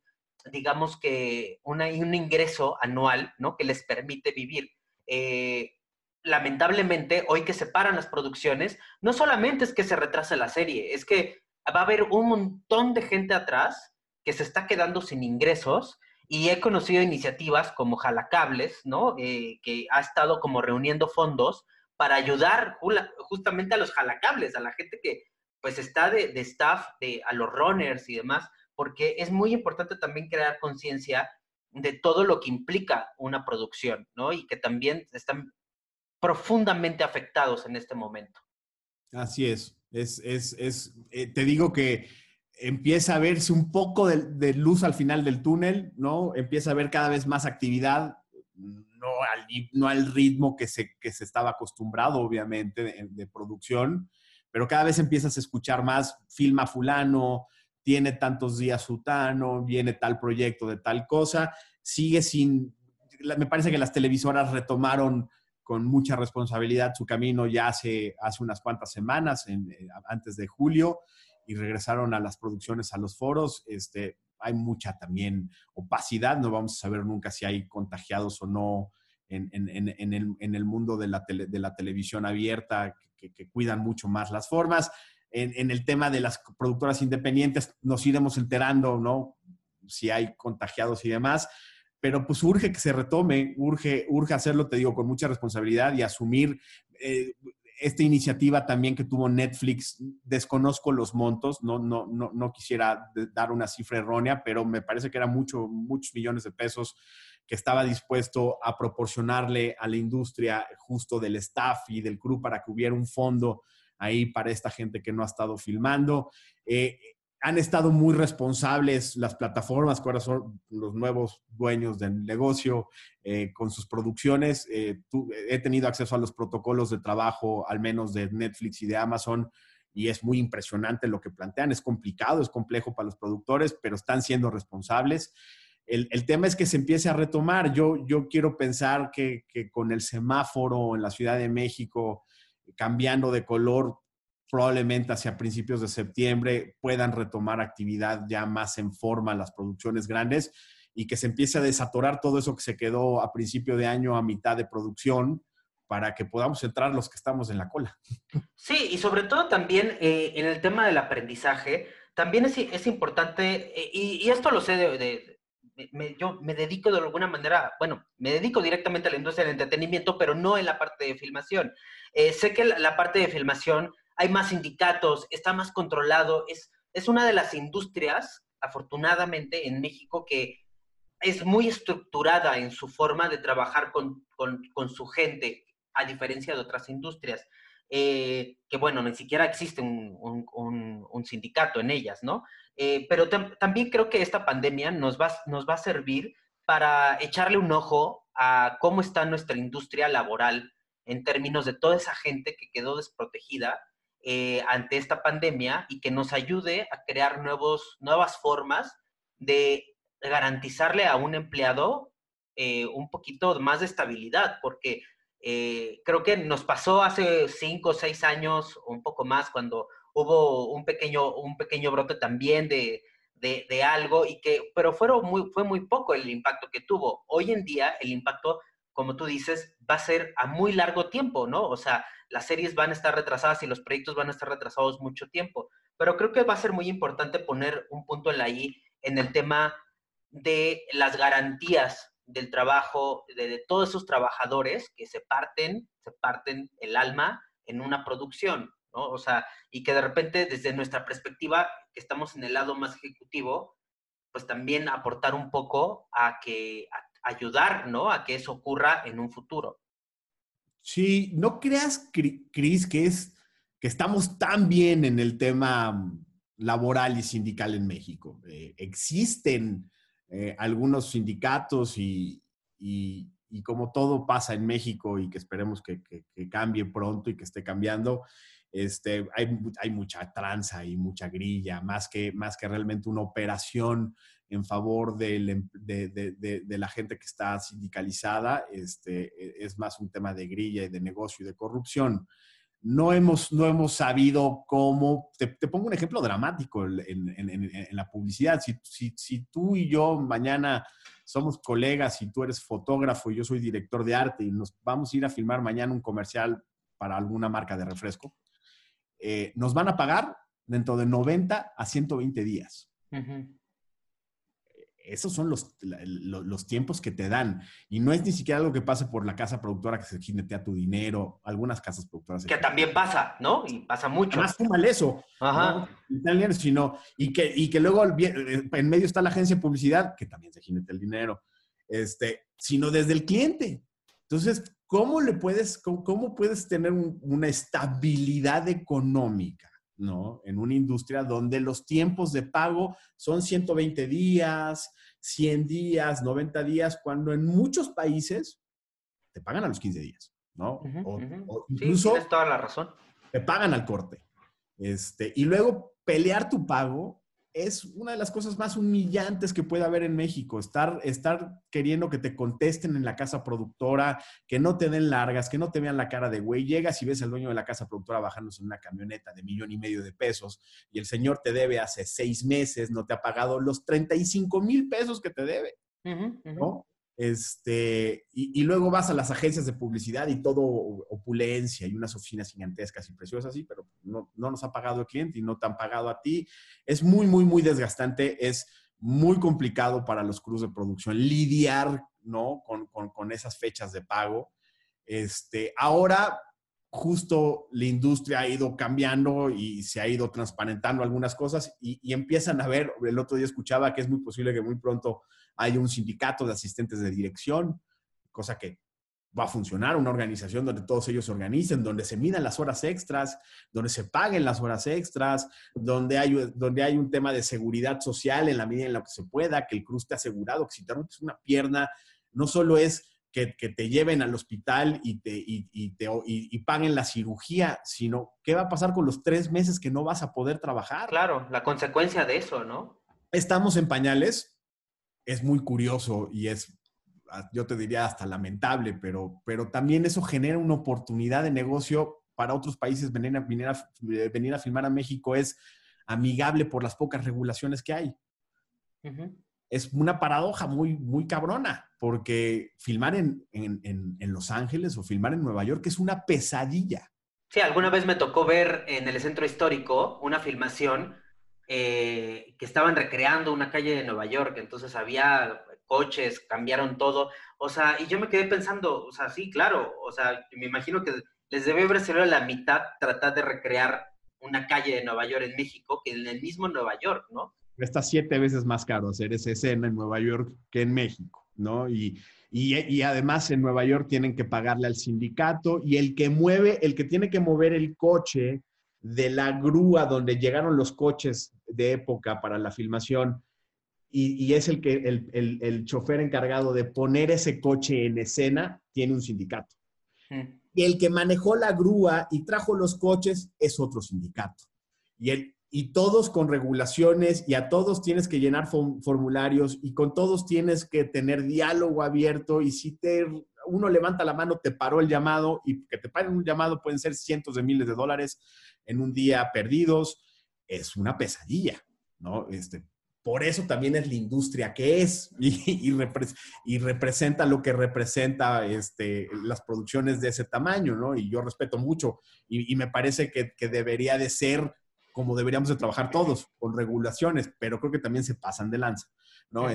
digamos que, una, un ingreso anual, ¿no? Que les permite vivir. Eh, lamentablemente, hoy que se paran las producciones, no solamente es que se retrase la serie, es que va a haber un montón de gente atrás que se está quedando sin ingresos y he conocido iniciativas como Jalacables, ¿no? Eh, que ha estado como reuniendo fondos para ayudar justamente a los jalacables, a la gente que pues está de, de staff, de, a los runners y demás, porque es muy importante también crear conciencia de todo lo que implica una producción, ¿no? Y que también están profundamente afectados en este momento. Así es. Es, es, eh, te digo que empieza a verse un poco de, luz al final del túnel, ¿no? Empieza a ver cada vez más actividad, no al, no al ritmo que se, que se estaba acostumbrado, obviamente, de, producción, pero cada vez empiezas a escuchar más, filma fulano, tiene tantos días sutano, viene tal proyecto de tal cosa, sigue sin, me parece que las televisoras retomaron con mucha responsabilidad su camino ya hace, hace unas cuantas semanas, eh, antes de julio, y regresaron a las producciones, a los foros. Este, hay mucha también opacidad, no vamos a saber nunca si hay contagiados o no en, en, en, el, en el, mundo de la, tele, de la televisión abierta, que, cuidan mucho más las formas. En, el tema de las productoras independientes nos iremos enterando, ¿no? Si hay contagiados y demás, pero pues urge que se retome, urge, urge hacerlo, te digo, con mucha responsabilidad y asumir eh, esta iniciativa también que tuvo Netflix, desconozco los montos, no, no, no, no quisiera dar una cifra errónea, pero me parece que era mucho, muchos millones de pesos que estaba dispuesto a proporcionarle a la industria justo del staff y del crew para que hubiera un fondo ahí para esta gente que no ha estado filmando. Eh, han estado muy responsables las plataformas, que ahora son los nuevos dueños del negocio, eh, con sus producciones. Eh, he tenido acceso a los protocolos de trabajo, al menos de Netflix y de Amazon, y es muy impresionante lo que plantean. Es complicado, es complejo para los productores, pero están siendo responsables. El, el tema es que se empiece a retomar. Yo, yo quiero pensar que, que con el semáforo en la Ciudad de México cambiando de color, probablemente hacia principios de septiembre puedan retomar actividad ya más en forma las producciones grandes y que se empiece a desatorar todo eso que se quedó a principio de año a mitad de producción para que podamos entrar los que estamos en la cola. Sí, y sobre todo también eh, en el tema del aprendizaje, también es, es importante, eh, y, esto lo sé de, yo me dedico de alguna manera, bueno, me dedico directamente a la industria del entretenimiento, pero no en la parte de filmación. Eh, sé que la, parte de filmación hay más sindicatos, está más controlado. Es, es una de las industrias, afortunadamente, en México que es muy estructurada en su forma de trabajar con, con, su gente, a diferencia de otras industrias. Eh, que bueno, ni siquiera existe un sindicato en ellas, ¿no? Eh, pero también creo que esta pandemia nos va, nos va a servir para echarle un ojo a cómo está nuestra industria laboral en términos de toda esa gente que quedó desprotegida eh, ante esta pandemia y que nos ayude a crear nuevos, nuevas formas de garantizarle a un empleado eh, un poquito más de estabilidad, porque eh, creo que nos pasó hace cinco o seis años, un poco más, cuando hubo un pequeño, un pequeño brote también de, de, de algo, y que, pero fueron muy, fue muy poco el impacto que tuvo. Hoy en día el impacto, como tú dices, va a ser a muy largo tiempo, ¿no? O sea, las series van a estar retrasadas y los proyectos van a estar retrasados mucho tiempo. Pero creo que va a ser muy importante poner un punto en la I en el tema de las garantías del trabajo de, todos esos trabajadores que se parten, se parten el alma en una producción, ¿no? O sea, y que de repente desde nuestra perspectiva, que estamos en el lado más ejecutivo, pues también aportar un poco a que, ayudar, ¿no? A que eso ocurra en un futuro. Sí, no creas, Cris, que es que estamos tan bien en el tema laboral y sindical en México. Eh, existen eh, algunos sindicatos y, y, y, como todo pasa en México y que esperemos que, que, que cambie pronto y que esté cambiando, este, hay, hay, mucha tranza y mucha grilla, más que, más que realmente una operación en favor em, de, de, de, de, la gente que está sindicalizada, este, e, es más un tema de grilla y de negocio y de corrupción. no hemos, no hemos sabido cómo, te, pongo un ejemplo dramático en, la publicidad, si, si, si, tú y yo mañana somos colegas y tú eres fotógrafo y yo soy director de arte y nos vamos a ir a filmar mañana un comercial para alguna marca de refresco, eh, nos van a pagar dentro de 90 a 120 días esos son los, los, tiempos que te dan. Y no es ni siquiera algo que pase por la casa productora que se jinetea tu dinero. Algunas casas productoras. Que también pasa, ¿no? Y pasa mucho. Más mal eso. Ajá. Sino, y, que, y que luego eh, en medio está la agencia de publicidad, que también se jinetea el dinero. Este, sino desde el cliente. Entonces, ¿cómo le puedes, cómo, puedes tener una estabilidad económica? ¿No? En una industria donde los tiempos de pago son 120 días, 100 días, 90 días, cuando en muchos países te pagan a los 15 días, ¿no? o, incluso toda la razón. te pagan al corte. Este, y luego pelear tu pago es una de las cosas más humillantes que puede haber en México, estar, estar queriendo que te contesten en la casa productora, que no te den largas, que no te vean la cara de güey. Llegas y ves al dueño de la casa productora bajándose en una camioneta de millón y medio de pesos y el señor te debe hace seis meses, no te ha pagado los 35 mil pesos que te debe, ¿no? Este, y, luego vas a las agencias de publicidad y todo opulencia y unas oficinas gigantescas y preciosas, sí, pero no, nos ha pagado el cliente y no te han pagado a ti. Es muy, muy, muy desgastante, es muy complicado para los crews de producción lidiar, ¿no? Con, con, esas fechas de pago. Este, ahora, justo la industria ha ido cambiando y se ha ido transparentando algunas cosas y, y empiezan a ver, el otro día escuchaba que es muy posible que muy pronto hay un sindicato de asistentes de dirección, cosa que va a funcionar, una organización donde todos ellos se organicen, donde se midan las horas extras, donde se paguen las horas extras, donde hay, donde hay un tema de seguridad social en la medida en la que se pueda, que el cruz esté asegurado, que si te rompes una pierna, no solo es que, te lleven al hospital y te, y, te y, paguen la cirugía, sino qué va a pasar con los tres meses que no vas a poder trabajar. Claro, la consecuencia de eso, ¿no? Estamos en pañales, es muy curioso y es, ah, yo te diría hasta lamentable, pero, pero también eso genera una oportunidad de negocio para otros países venir a, venir a, eh, venir a filmar a México. Es amigable por las pocas regulaciones que hay. Es una paradoja muy, muy cabrona, porque filmar en, en, en Los Ángeles o filmar en Nueva York es una pesadilla. Sí, alguna vez me tocó ver en el centro histórico una filmación eh, que estaban recreando una calle de Nueva York, entonces había coches, cambiaron todo, o sea, y yo me quedé pensando, o sea, sí, claro, o sea, me imagino que les debe haber sido la mitad tratar de recrear una calle de Nueva York en México que en el mismo Nueva York, ¿no? Está siete veces más caro hacer esa escena en Nueva York que en México, ¿no? Y, y, además en Nueva York tienen que pagarle al sindicato y el que mueve, el que tiene que mover el coche de la grúa donde llegaron los coches de época para la filmación y, es el, que, el, chofer encargado de poner ese coche en escena, tiene un sindicato. Mm. Y el que manejó la grúa y trajo los coches es otro sindicato. Y, el, y todos con regulaciones y a todos tienes que llenar formularios y con todos tienes que tener diálogo abierto y si te uno levanta la mano, te paró el llamado y que te paren un llamado pueden ser cientos de miles de dólares en un día perdidos, es una pesadilla, ¿no? Este, por eso también es la industria que es y, y, representa lo que representa este, las producciones de ese tamaño, ¿no? Y yo respeto mucho y, me parece que, debería de ser como deberíamos de trabajar todos, con regulaciones, pero creo que también se pasan de lanza, ¿no?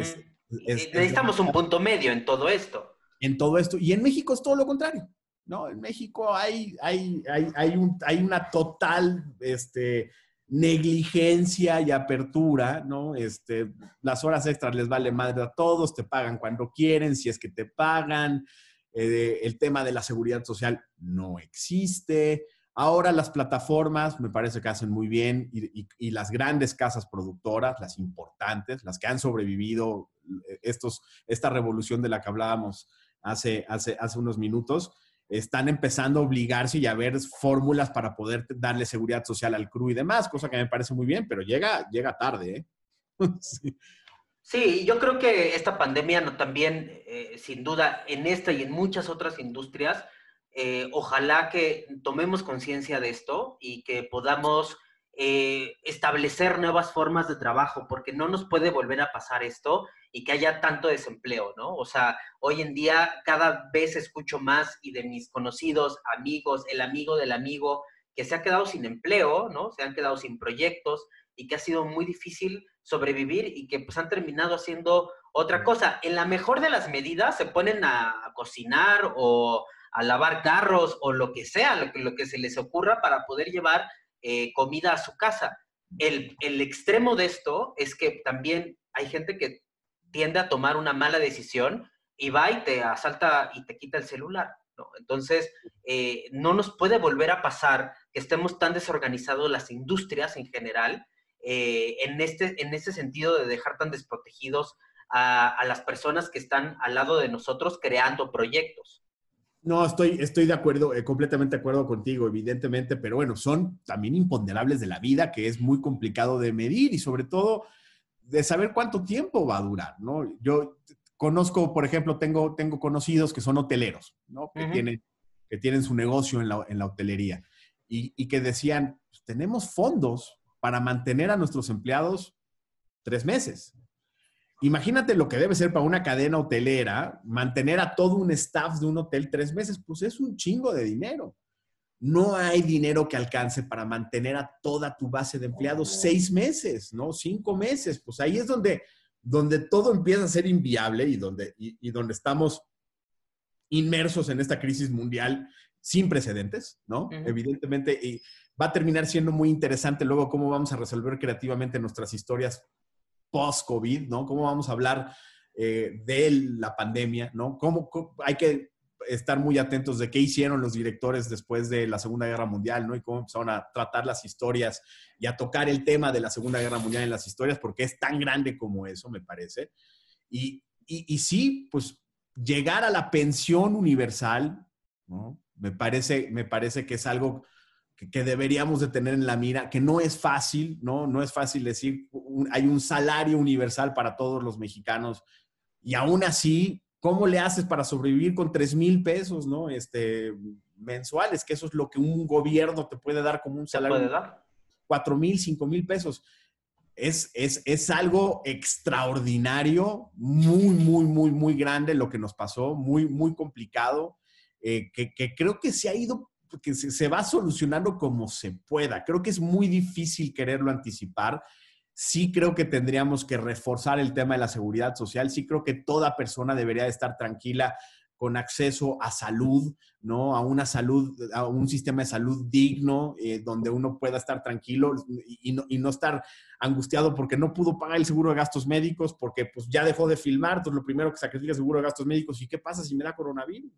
necesitamos un punto medio en todo esto. En todo esto. Y en México es todo lo contrario. ¿No? En México hay, hay, hay, una total este, negligencia y apertura, ¿no? Este, las horas extras les vale madre a todos, te pagan cuando quieren, si es que te pagan. Eh, el tema de la seguridad social no existe. Ahora las plataformas me parece que hacen muy bien y, las grandes casas productoras, las importantes, las que han sobrevivido eh, estos, esta revolución de la que hablábamos hace, hace, hace unos minutos, están empezando a obligarse y a ver fórmulas para poder darle seguridad social al crew y demás, cosa que me parece muy bien, pero llega, llega tarde. ¿eh? sí. yo creo que esta pandemia no, también, eh, sin duda, en esta y en muchas otras industrias, eh, ojalá que tomemos conciencia de esto y que podamos eh, establecer nuevas formas de trabajo, porque no nos puede volver a pasar esto y que haya tanto desempleo, ¿no? O sea, hoy en día cada vez escucho más y de mis conocidos, amigos, el amigo del amigo, que se ha quedado sin empleo, ¿no? Se han quedado sin proyectos y que ha sido muy difícil sobrevivir y que pues han terminado haciendo otra cosa. En la mejor de las medidas se ponen a, cocinar o a lavar carros o lo que sea, lo que, lo que se les ocurra para poder llevar eh, comida a su casa. El, el extremo de esto es que también hay gente que tiende a tomar una mala decisión y va y te asalta y te quita el celular. Entonces, eh, no nos puede volver a pasar que estemos tan desorganizados las industrias en general, eh, en, este, en sentido de dejar tan desprotegidos a, las personas que están al lado de nosotros creando proyectos. No, estoy, estoy de acuerdo, eh, completamente de acuerdo contigo, evidentemente, pero bueno, son también imponderables de la vida que es muy complicado de medir y sobre todo de saber cuánto tiempo va a durar, ¿no? Yo conozco, por ejemplo, tengo, tengo conocidos que son hoteleros, ¿no? Que, tienen, que tienen su negocio en la, en la hotelería y, y, que decían, pues, tenemos fondos para mantener a nuestros empleados tres meses. Imagínate lo que debe ser para una cadena hotelera, mantener a todo un staff de un hotel tres meses, pues es un chingo de dinero no hay dinero que alcance para mantener a toda tu base de empleados seis meses, ¿no? Cinco meses. Pues ahí es donde, donde todo empieza a ser inviable y donde, y, donde estamos inmersos en esta crisis mundial sin precedentes, ¿no? Evidentemente, y va a terminar siendo muy interesante luego cómo vamos a resolver creativamente nuestras historias post-COVID, ¿no? Cómo vamos a hablar eh, de la pandemia, ¿no? ¿Cómo, hay que estar muy atentos de qué hicieron los directores después de la Segunda Guerra Mundial, ¿no? Y cómo empezaron a tratar las historias y a tocar el tema de la Segunda Guerra Mundial en las historias, porque es tan grande como eso, me parece. Y, y, sí, pues llegar a la pensión universal, ¿no? Me parece, me parece que es algo que, que, deberíamos de tener en la mira, que no es fácil, ¿no? No es fácil decir, hay un salario universal para todos los mexicanos y aún así ¿Cómo le haces para sobrevivir con 3 mil pesos, ¿no? Este, mensuales, que eso es lo que un gobierno te puede dar como un salario. puede dar? 4 mil, 5 mil pesos. Es, es, es, algo extraordinario, muy, muy, muy, muy grande lo que nos pasó, muy, muy complicado, eh, que, que, creo que se ha ido, que se, se va solucionando como se pueda. Creo que es muy difícil quererlo anticipar sí creo que tendríamos que reforzar el tema de la seguridad social, sí creo que toda persona debería estar tranquila con acceso a salud, ¿no? A una salud, a un sistema de salud digno, eh, donde uno pueda estar tranquilo y, no, y, no, estar angustiado porque no pudo pagar el seguro de gastos médicos, porque pues ya dejó de filmar, entonces lo primero que sacrifica es el seguro de gastos médicos. ¿Y qué pasa si me da coronavirus?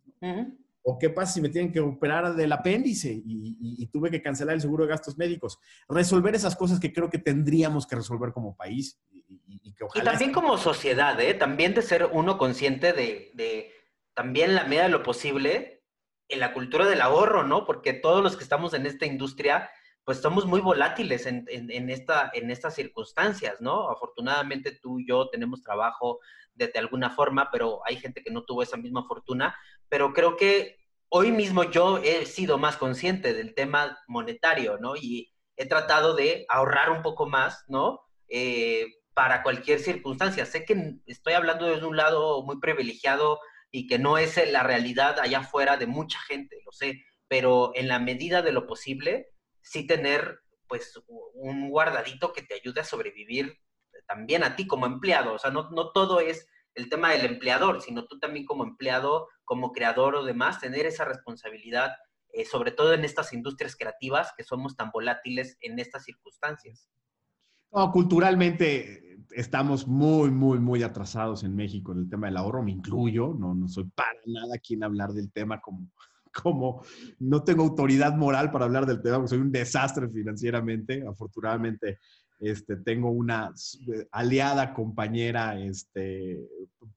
¿O qué pasa si me tienen que operar del apéndice y, tuve que cancelar el seguro de gastos médicos? Resolver esas cosas que creo que tendríamos que resolver como país. Y, que y también como sociedad, ¿eh? También de ser uno consciente de, de, también la medida de lo posible, en la cultura del ahorro, ¿no? Porque todos los que estamos en esta industria, pues somos muy volátiles en, en, esta, en estas circunstancias, ¿no? Afortunadamente tú y yo tenemos trabajo de, de, alguna forma, pero hay gente que no tuvo esa misma fortuna. Pero creo que hoy mismo yo he sido más consciente del tema monetario, ¿no? Y he tratado de ahorrar un poco más, ¿no? Eh, para cualquier circunstancia. Sé que estoy hablando desde un lado muy privilegiado y que no es la realidad allá afuera de mucha gente, lo sé, pero en la medida de lo posible, sí tener pues un guardadito que te ayude a sobrevivir también a ti como empleado. O sea, no, no todo es el tema del empleador, sino tú también como empleado, como creador o demás, tener esa responsabilidad, eh, sobre todo en estas industrias creativas que somos tan volátiles en estas circunstancias. culturalmente estamos muy, muy, muy atrasados en México en el tema del ahorro, me incluyo, no, no soy para nada quien hablar del tema como, como no tengo autoridad moral para hablar del tema, soy un desastre financieramente. Afortunadamente, este, tengo una eh, aliada, compañera, este,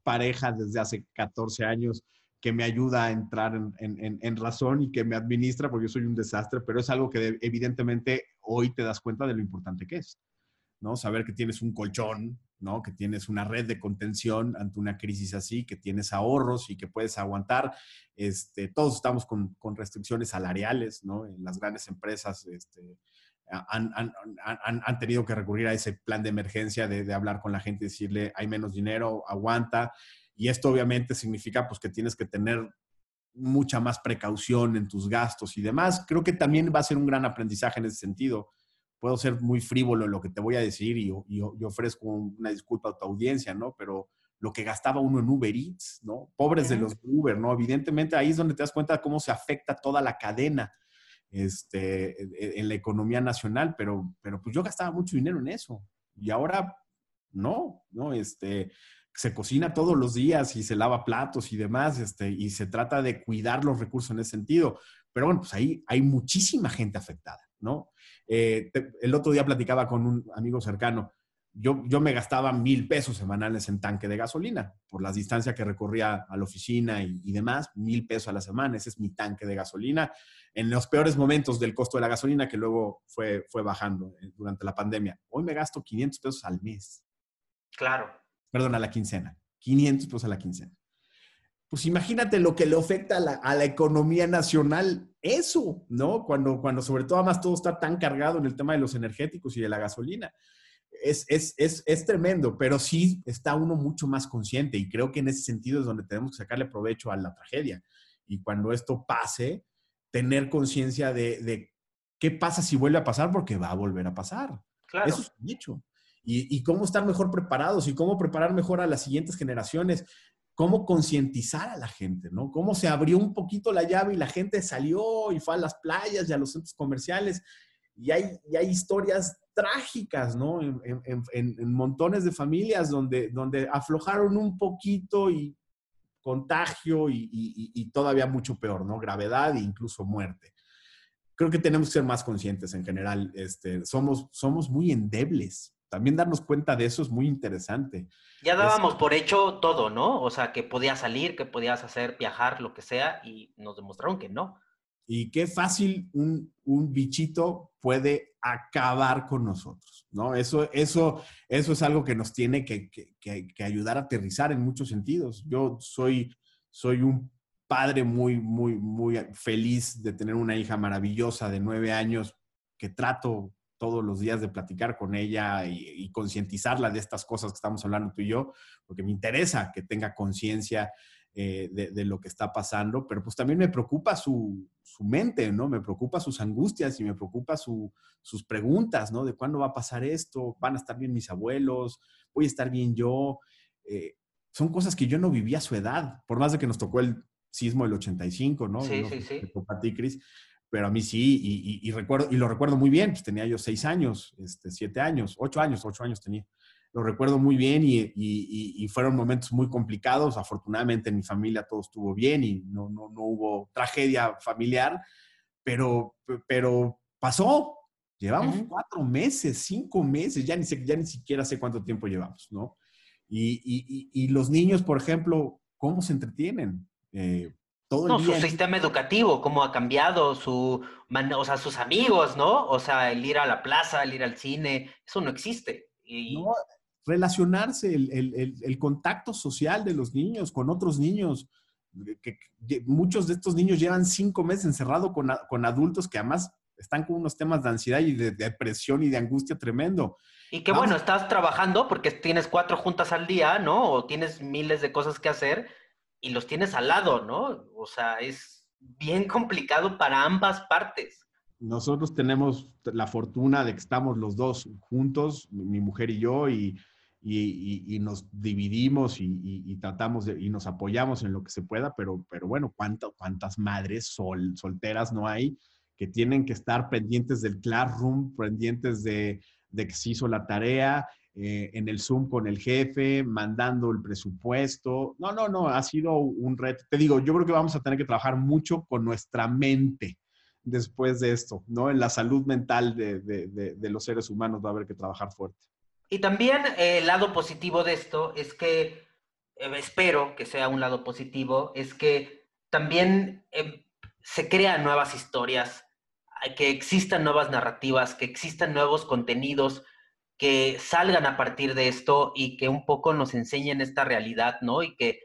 pareja desde hace 14 años que me ayuda a entrar en, razón y que me administra, porque yo soy un desastre, pero es algo que evidentemente hoy te das cuenta de lo importante que es, ¿no? Saber que tienes un colchón, ¿no? Que tienes una red de contención ante una crisis así, que tienes ahorros y que puedes aguantar. Este, todos estamos con, con restricciones salariales, ¿no? En las grandes empresas este, han, han, han, tenido que recurrir a ese plan de emergencia de, de hablar con la gente decirle, hay menos dinero, aguanta. Y esto obviamente significa pues que tienes que tener mucha más precaución en tus gastos y demás. Creo que también va a ser un gran aprendizaje en ese sentido. Puedo ser muy frívolo en lo que te voy a decir y, y, y ofrezco una disculpa a tu audiencia, ¿no? Pero lo que gastaba uno en Uber Eats, ¿no? Pobres de los Uber, ¿no? Evidentemente ahí es donde te das cuenta de cómo se afecta toda la cadena este, en la economía nacional, pero, pero pues yo gastaba mucho dinero en eso y ahora no, ¿no? Este, se cocina todos los días y se lava platos y demás, este, y se trata de cuidar los recursos en ese sentido. Pero bueno, pues ahí hay muchísima gente afectada, ¿no? Eh, el otro día platicaba con un amigo cercano. Yo, yo me gastaba mil pesos semanales en tanque de gasolina por las distancias que recorría a la oficina y, demás, mil pesos a la semana, ese es mi tanque de gasolina. En los peores momentos del costo de la gasolina que luego fue, fue bajando eh, durante la pandemia. Hoy me gasto 500 pesos al mes. Claro perdón, a la quincena, 500 pesos a la quincena. Pues imagínate lo que le afecta a la, a la, economía nacional eso, ¿no? Cuando, cuando sobre todo además todo está tan cargado en el tema de los energéticos y de la gasolina. Es, es, es, es, tremendo, pero sí está uno mucho más consciente y creo que en ese sentido es donde tenemos que sacarle provecho a la tragedia. Y cuando esto pase, tener conciencia de, de, qué pasa si vuelve a pasar, porque va a volver a pasar. Claro. Eso es un hecho y, y, cómo estar mejor preparados y cómo preparar mejor a las siguientes generaciones, cómo concientizar a la gente, ¿no? Cómo se abrió un poquito la llave y la gente salió y fue a las playas y a los centros comerciales. Y hay, y hay historias trágicas, ¿no? En, en, en, en, montones de familias donde, donde aflojaron un poquito y contagio y, y, y, todavía mucho peor, ¿no? Gravedad e incluso muerte. Creo que tenemos que ser más conscientes en general. Este, somos, somos muy endebles también darnos cuenta de eso es muy interesante. Ya dábamos es, por hecho todo, ¿no? O sea, que podías salir, que podías hacer, viajar, lo que sea, y nos demostraron que no. Y qué fácil un, un bichito puede acabar con nosotros, ¿no? Eso, eso, eso es algo que nos tiene que, que, que, que ayudar a aterrizar en muchos sentidos. Yo soy, soy un padre muy, muy, muy feliz de tener una hija maravillosa de nueve años que trato todos los días de platicar con ella y, y concientizarla de estas cosas que estamos hablando tú y yo, porque me interesa que tenga conciencia eh, de, de, lo que está pasando, pero pues también me preocupa su, su, mente, ¿no? Me preocupa sus angustias y me preocupa su, sus preguntas, ¿no? De cuándo va a pasar esto, van a estar bien mis abuelos, voy a estar bien yo. Eh, son cosas que yo no viví a su edad, por más de que nos tocó el sismo del 85, ¿no? Sí, ¿no? sí, sí. A ti, Cris pero a mí sí, y, y, y, recuerdo, y lo recuerdo muy bien, pues tenía yo seis años, este, siete años, ocho años, ocho años tenía. Lo recuerdo muy bien y, y, fueron momentos muy complicados. Afortunadamente en mi familia todo estuvo bien y no, no, no hubo tragedia familiar, pero, pero pasó. Llevamos uh -huh. cuatro meses, cinco meses, ya ni, sé, ya ni siquiera sé cuánto tiempo llevamos, ¿no? Y, los niños, por ejemplo, ¿cómo se entretienen? Eh, todo el no, día. su sistema educativo, cómo ha cambiado, su, o sea, sus amigos, ¿no? O sea, el ir a la plaza, el ir al cine, eso no existe. Y... No, relacionarse, el, el, el, contacto social de los niños con otros niños. Que, que, muchos de estos niños llevan cinco meses encerrados con, con adultos que además están con unos temas de ansiedad y de, de depresión y de angustia tremendo. Y que Vamos. bueno, estás trabajando porque tienes cuatro juntas al día, ¿no? O tienes miles de cosas que hacer y los tienes al lado, ¿no? O sea, es bien complicado para ambas partes. Nosotros tenemos la fortuna de que estamos los dos juntos, mi mujer y yo, y, y, y nos dividimos y, tratamos de, y nos apoyamos en lo que se pueda, pero, pero bueno, ¿cuánto, ¿cuántas madres sol, solteras no hay que tienen que estar pendientes del classroom, pendientes de, de que se hizo la tarea, eh, en el Zoom con el jefe, mandando el presupuesto. No, no, no, ha sido un reto. Te digo, yo creo que vamos a tener que trabajar mucho con nuestra mente después de esto, ¿no? En la salud mental de, de, de, de los seres humanos va a haber que trabajar fuerte. Y también eh, el lado positivo de esto es que, eh, espero que sea un lado positivo, es que también eh, se crean nuevas historias, que existan nuevas narrativas, que existan nuevos contenidos que salgan a partir de esto y que un poco nos enseñen esta realidad, ¿no? Y que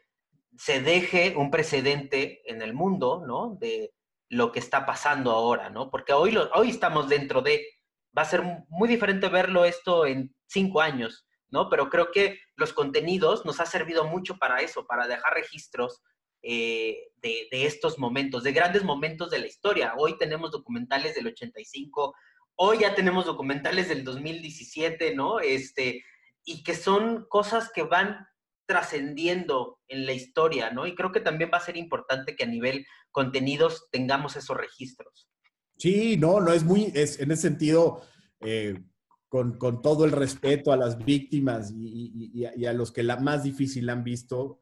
se deje un precedente en el mundo, ¿no? De lo que está pasando ahora, ¿no? Porque hoy, lo, hoy estamos dentro de, va a ser muy diferente verlo esto en cinco años, ¿no? Pero creo que los contenidos nos ha servido mucho para eso, para dejar registros eh, de, de, estos momentos, de grandes momentos de la historia. Hoy tenemos documentales del 85, hoy ya tenemos documentales del 2017, ¿no? Este, y que son cosas que van trascendiendo en la historia, ¿no? Y creo que también va a ser importante que a nivel contenidos tengamos esos registros. Sí, no, no es muy, es en ese sentido, eh, con, con, todo el respeto a las víctimas y, a los que la más difícil han visto,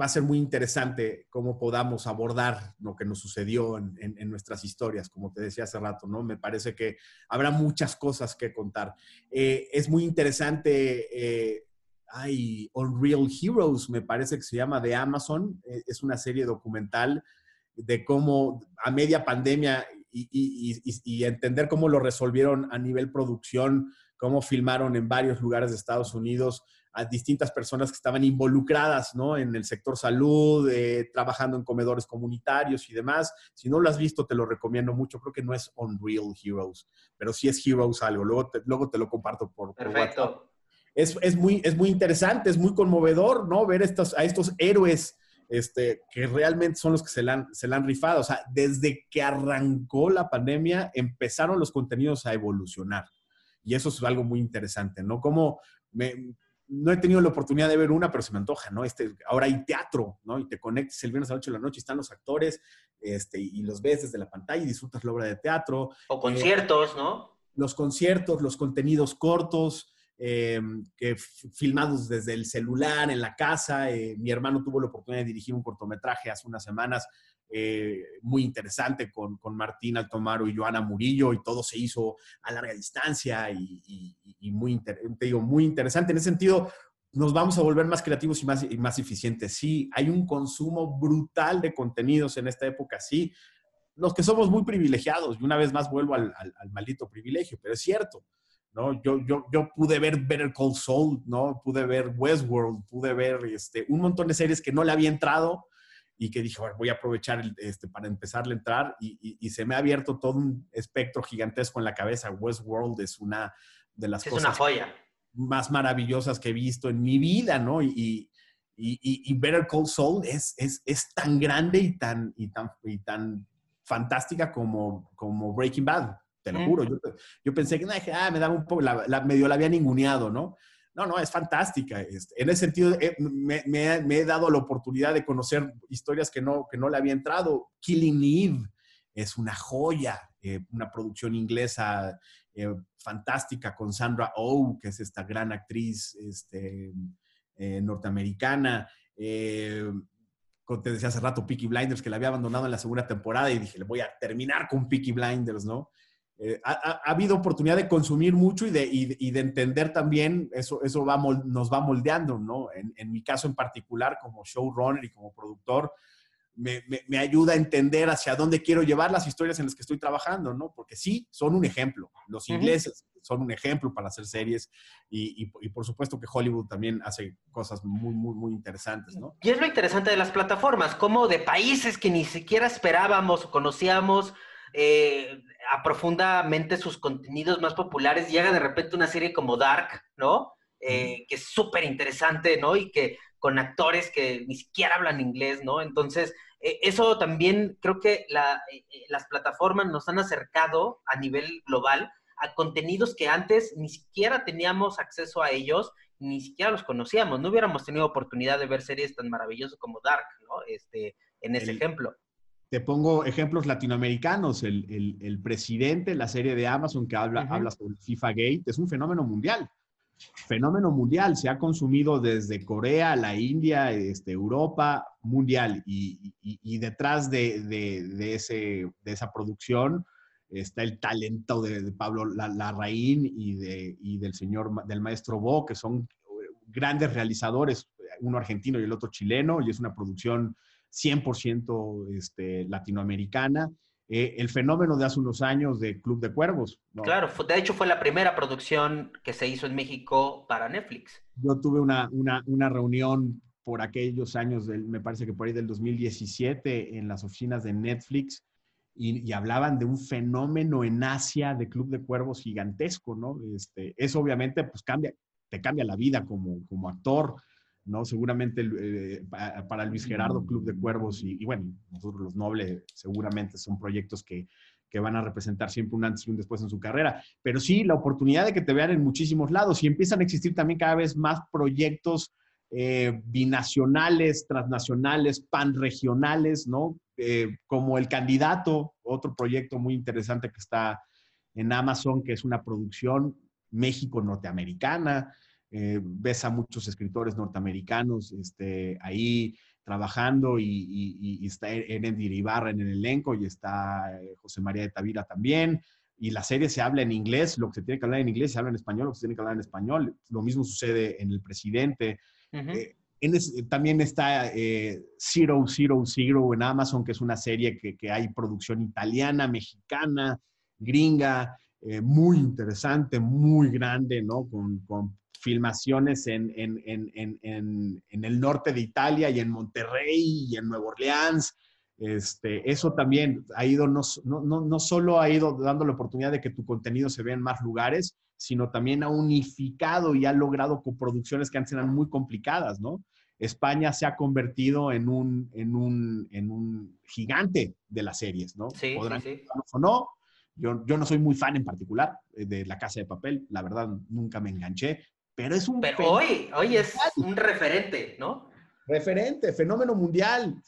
va a ser muy interesante cómo podamos abordar lo que nos sucedió en, nuestras historias, como te decía hace rato, ¿no? Me parece que habrá muchas cosas que contar. Eh, es muy interesante, eh, hay Unreal Heroes, me parece que se llama, de Amazon, eh, es una serie documental de cómo a media pandemia y, y, entender cómo lo resolvieron a nivel producción, cómo filmaron en varios lugares de Estados Unidos a distintas personas que estaban involucradas ¿no? en el sector salud, eh, trabajando en comedores comunitarios y demás. Si no lo has visto, te lo recomiendo mucho. Creo que no es Unreal Heroes, pero sí es Heroes algo. Luego te, luego te lo comparto por, Perfecto. por WhatsApp. Es, es, muy, es muy interesante, es muy conmovedor, ¿no? Ver estos, a estos héroes este, que realmente son los que se la, han, se la han rifado. O sea, desde que arrancó la pandemia, empezaron los contenidos a evolucionar. Y eso es algo muy interesante, ¿no? Como me, no he tenido la oportunidad de ver una, pero se me antoja, ¿no? Este, ahora hay teatro, ¿no? Y te conectas el viernes a las 8 de la noche, están los actores, este, y los ves desde la pantalla y disfrutas la obra de teatro. O conciertos, eh, ¿no? Los conciertos, los contenidos cortos, eh, que filmados desde el celular, en la casa. Eh, mi hermano tuvo la oportunidad de dirigir un cortometraje hace unas semanas eh, muy interesante con, con, Martín Altomaro y Joana Murillo y todo se hizo a larga distancia y, y, y muy, te digo, muy interesante. En ese sentido, nos vamos a volver más creativos y más, y más eficientes. Sí, hay un consumo brutal de contenidos en esta época, sí. Los que somos muy privilegiados, y una vez más vuelvo al, al, al maldito privilegio, pero es cierto. ¿no? Yo, yo, yo pude ver Better Call Saul, ¿no? Pude ver Westworld, pude ver este, un montón de series que no le había entrado y que dije, voy a aprovechar este, para empezarle a entrar y, y, y, se me ha abierto todo un espectro gigantesco en la cabeza. Westworld es una de las es cosas una joya. más maravillosas que he visto en mi vida, ¿no? Y, y Better Call Saul es, es, es, tan grande y tan, y tan, y tan fantástica como, como Breaking Bad te lo juro. Yo, yo pensé que ah, me daba un poco, la, la, medio la había ninguneado, ¿no? No, no, es fantástica. Este, en ese sentido, eh, me, he dado la oportunidad de conocer historias que no, que no le había entrado. Killing Eve es una joya, eh, una producción inglesa eh, fantástica con Sandra Oh, que es esta gran actriz este, norteamericana. te decía hace rato, Peaky Blinders, que la había abandonado en la segunda temporada y dije, le voy a terminar con Peaky Blinders, ¿no? Eh, ha, ha, habido oportunidad de consumir mucho y de, y, y de entender también, eso, eso va, nos va moldeando, ¿no? En, en, mi caso en particular, como showrunner y como productor, me, me, me, ayuda a entender hacia dónde quiero llevar las historias en las que estoy trabajando, ¿no? Porque sí, son un ejemplo. Los ingleses uh -huh. son un ejemplo para hacer series y, y, y, por supuesto que Hollywood también hace cosas muy, muy, muy interesantes, ¿no? Y es lo interesante de las plataformas, como de países que ni siquiera esperábamos o conocíamos, eh, a profundamente sus contenidos más populares, llega de repente una serie como Dark, ¿no? Eh, que es súper interesante, ¿no? Y que con actores que ni siquiera hablan inglés, ¿no? Entonces, eh, eso también creo que la, eh, las plataformas nos han acercado a nivel global a contenidos que antes ni siquiera teníamos acceso a ellos, ni siquiera los conocíamos, no hubiéramos tenido oportunidad de ver series tan maravillosas como Dark, ¿no? Este, en ese El... ejemplo. Te pongo ejemplos latinoamericanos. El, el, el, presidente, la serie de Amazon que habla, uh -huh. habla sobre FIFA Gate, es un fenómeno mundial. Fenómeno mundial. Se ha consumido desde Corea, la India, este, Europa, mundial. Y, y, y detrás de, de, de, ese, de esa producción está el talento de, de Pablo Larraín y, de, y del señor, del maestro Bo, que son grandes realizadores, uno argentino y el otro chileno, y es una producción 100% este, latinoamericana. eh, el fenómeno de hace unos años de Club de Cuervos. Claro, de hecho fue la primera producción que se hizo en México para Netflix. Yo tuve una, una, reunión por aquellos años, del, me parece que por ahí del 2017, en las oficinas de Netflix, y, hablaban de un fenómeno en Asia de Club de Cuervos gigantesco, ¿no? Este, eso obviamente pues cambia, te cambia la vida como, como actor, ¿no? Seguramente eh, para Luis Gerardo, Club de Cuervos y, bueno, nosotros los Nobles seguramente son proyectos que, que, van a representar siempre un antes y un después en su carrera. Pero sí, la oportunidad de que te vean en muchísimos lados y empiezan a existir también cada vez más proyectos eh, binacionales, transnacionales, panregionales, ¿no? Eh, como El Candidato, otro proyecto muy interesante que está en Amazon, que es una producción México-norteamericana. Eh, ves a muchos escritores norteamericanos este, ahí trabajando y, está Erendir Ibarra en el elenco y está eh, José María de Tavira también. Y la serie se habla en inglés, lo que se tiene que hablar en inglés se habla en español, lo que se tiene que hablar en español. Lo mismo sucede en El Presidente. Eh, también está Zero, Zero, Zero en Amazon, que es una serie que, que hay producción italiana, mexicana, gringa, muy interesante, muy grande, ¿no? Con, con filmaciones en, en, en, en, el norte de Italia y en Monterrey y en Nueva Orleans. Este, eso también ha ido, no, no, no solo ha ido dando la oportunidad de que tu contenido se vea en más lugares, sino también ha unificado y ha logrado coproducciones que antes eran muy complicadas, ¿no? España se ha convertido en un, en un, en un gigante de las series, ¿no? Sí, Podrán sí, o no. Yo, yo no soy muy fan en particular eh, de La Casa de Papel, la verdad nunca me enganché, pero es un... Pero hoy, hoy es un referente, ¿no? Referente, fenómeno mundial,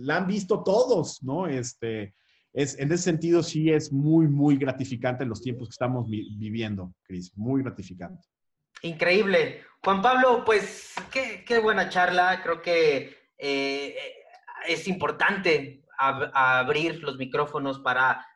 la han visto todos, ¿no? Este, es, en ese sentido sí es muy, muy gratificante en los tiempos que estamos viviendo, Cris, muy gratificante. Increíble. Juan Pablo, pues qué, qué buena charla, creo que eh, es importante abrir los micrófonos para,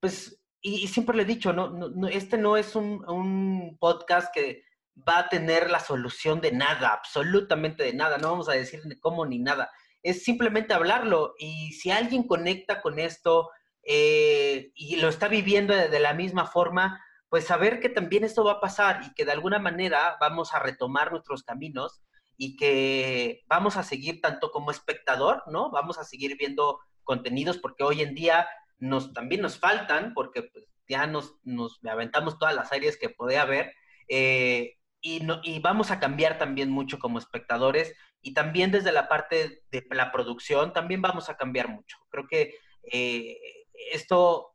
pues, y, siempre le he dicho, no, no, este no es un, un podcast que va a tener la solución de nada, absolutamente de nada. No vamos a decir ni cómo ni nada. Es simplemente hablarlo. Y si alguien conecta con esto eh, y lo está viviendo de, la misma forma, pues saber que también esto va a pasar y que de alguna manera vamos a retomar nuestros caminos y que vamos a seguir tanto como espectador, ¿no? Vamos a seguir viendo contenidos porque hoy en día nos, también nos faltan, porque pues, ya nos, nos aventamos todas las series que puede haber. Eh, y, no, y vamos a cambiar también mucho como espectadores y también desde la parte de la producción también vamos a cambiar mucho. Creo que eh, esto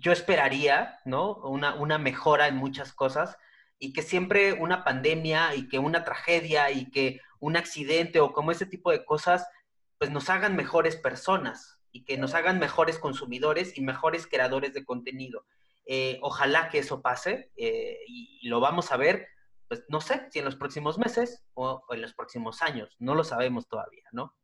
yo esperaría, ¿no? Una, una mejora en muchas cosas y que siempre una pandemia y que una tragedia y que un accidente o como ese tipo de cosas, pues nos hagan mejores personas y que nos hagan mejores consumidores y mejores creadores de contenido. Eh, ojalá que eso pase eh, y, lo vamos a ver pues no sé si en los próximos meses o, en los próximos años, no lo sabemos todavía, ¿no?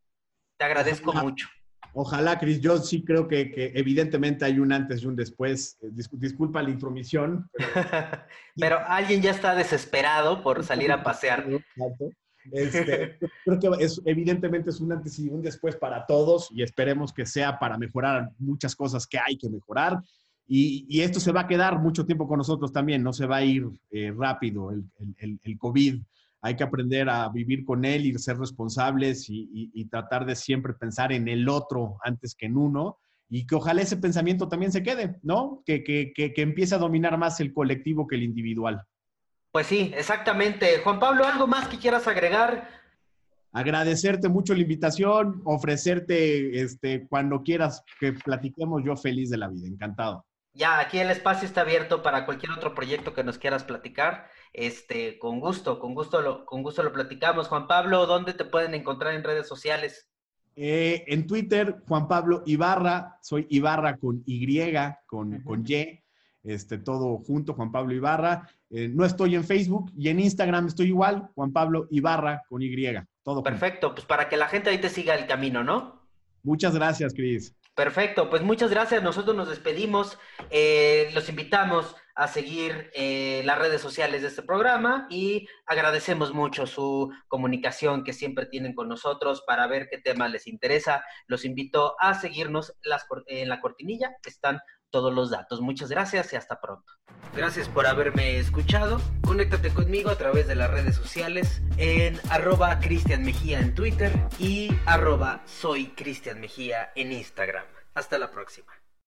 Te agradezco mucho. Ojalá, Cris, yo sí creo que, evidentemente hay un antes y un después. Eh, disculpa la intromisión. Pero... alguien ya está desesperado por salir a pasear. Este, creo que es, evidentemente es un antes y un después para todos y esperemos que sea para mejorar muchas cosas que hay que mejorar y, esto se va a quedar mucho tiempo con nosotros también, no se va a ir eh, rápido el, el, el, COVID. Hay que aprender a vivir con él y ser responsables y, y, tratar de siempre pensar en el otro antes que en uno y que ojalá ese pensamiento también se quede, ¿no? Que, que, que, que empiece a dominar más el colectivo que el individual. Pues sí, exactamente. Juan Pablo, ¿algo más que quieras agregar? agradecerte mucho la invitación, ofrecerte este, cuando quieras que platiquemos, yo feliz de la vida, encantado ya aquí el espacio está abierto para cualquier otro proyecto que nos quieras platicar. Este, con gusto, con gusto lo, con gusto lo platicamos. Juan Pablo, ¿dónde te pueden encontrar en redes sociales? Eh, en Twitter, Juan Pablo Ibarra, soy Ibarra con Y, con, con Y, este, todo junto, Juan Pablo Ibarra. Eh, no estoy en Facebook y en Instagram estoy igual, Juan Pablo Ibarra con Y, todo Perfecto, pues para que la gente ahí te siga el camino, ¿no? Muchas gracias, Cris. Perfecto, pues muchas gracias. Nosotros nos despedimos. Eh, los invitamos a seguir eh, las redes sociales de este programa y agradecemos mucho su comunicación que siempre tienen con nosotros para ver qué tema les interesa. Los invito a seguirnos en la cortinilla, están todos los datos. Muchas gracias y hasta pronto. Gracias por haberme escuchado. Conéctate conmigo a través de las redes sociales en arroba Cristian Mejía en Twitter y arroba soy Cristian Mejía en Instagram. Hasta la próxima.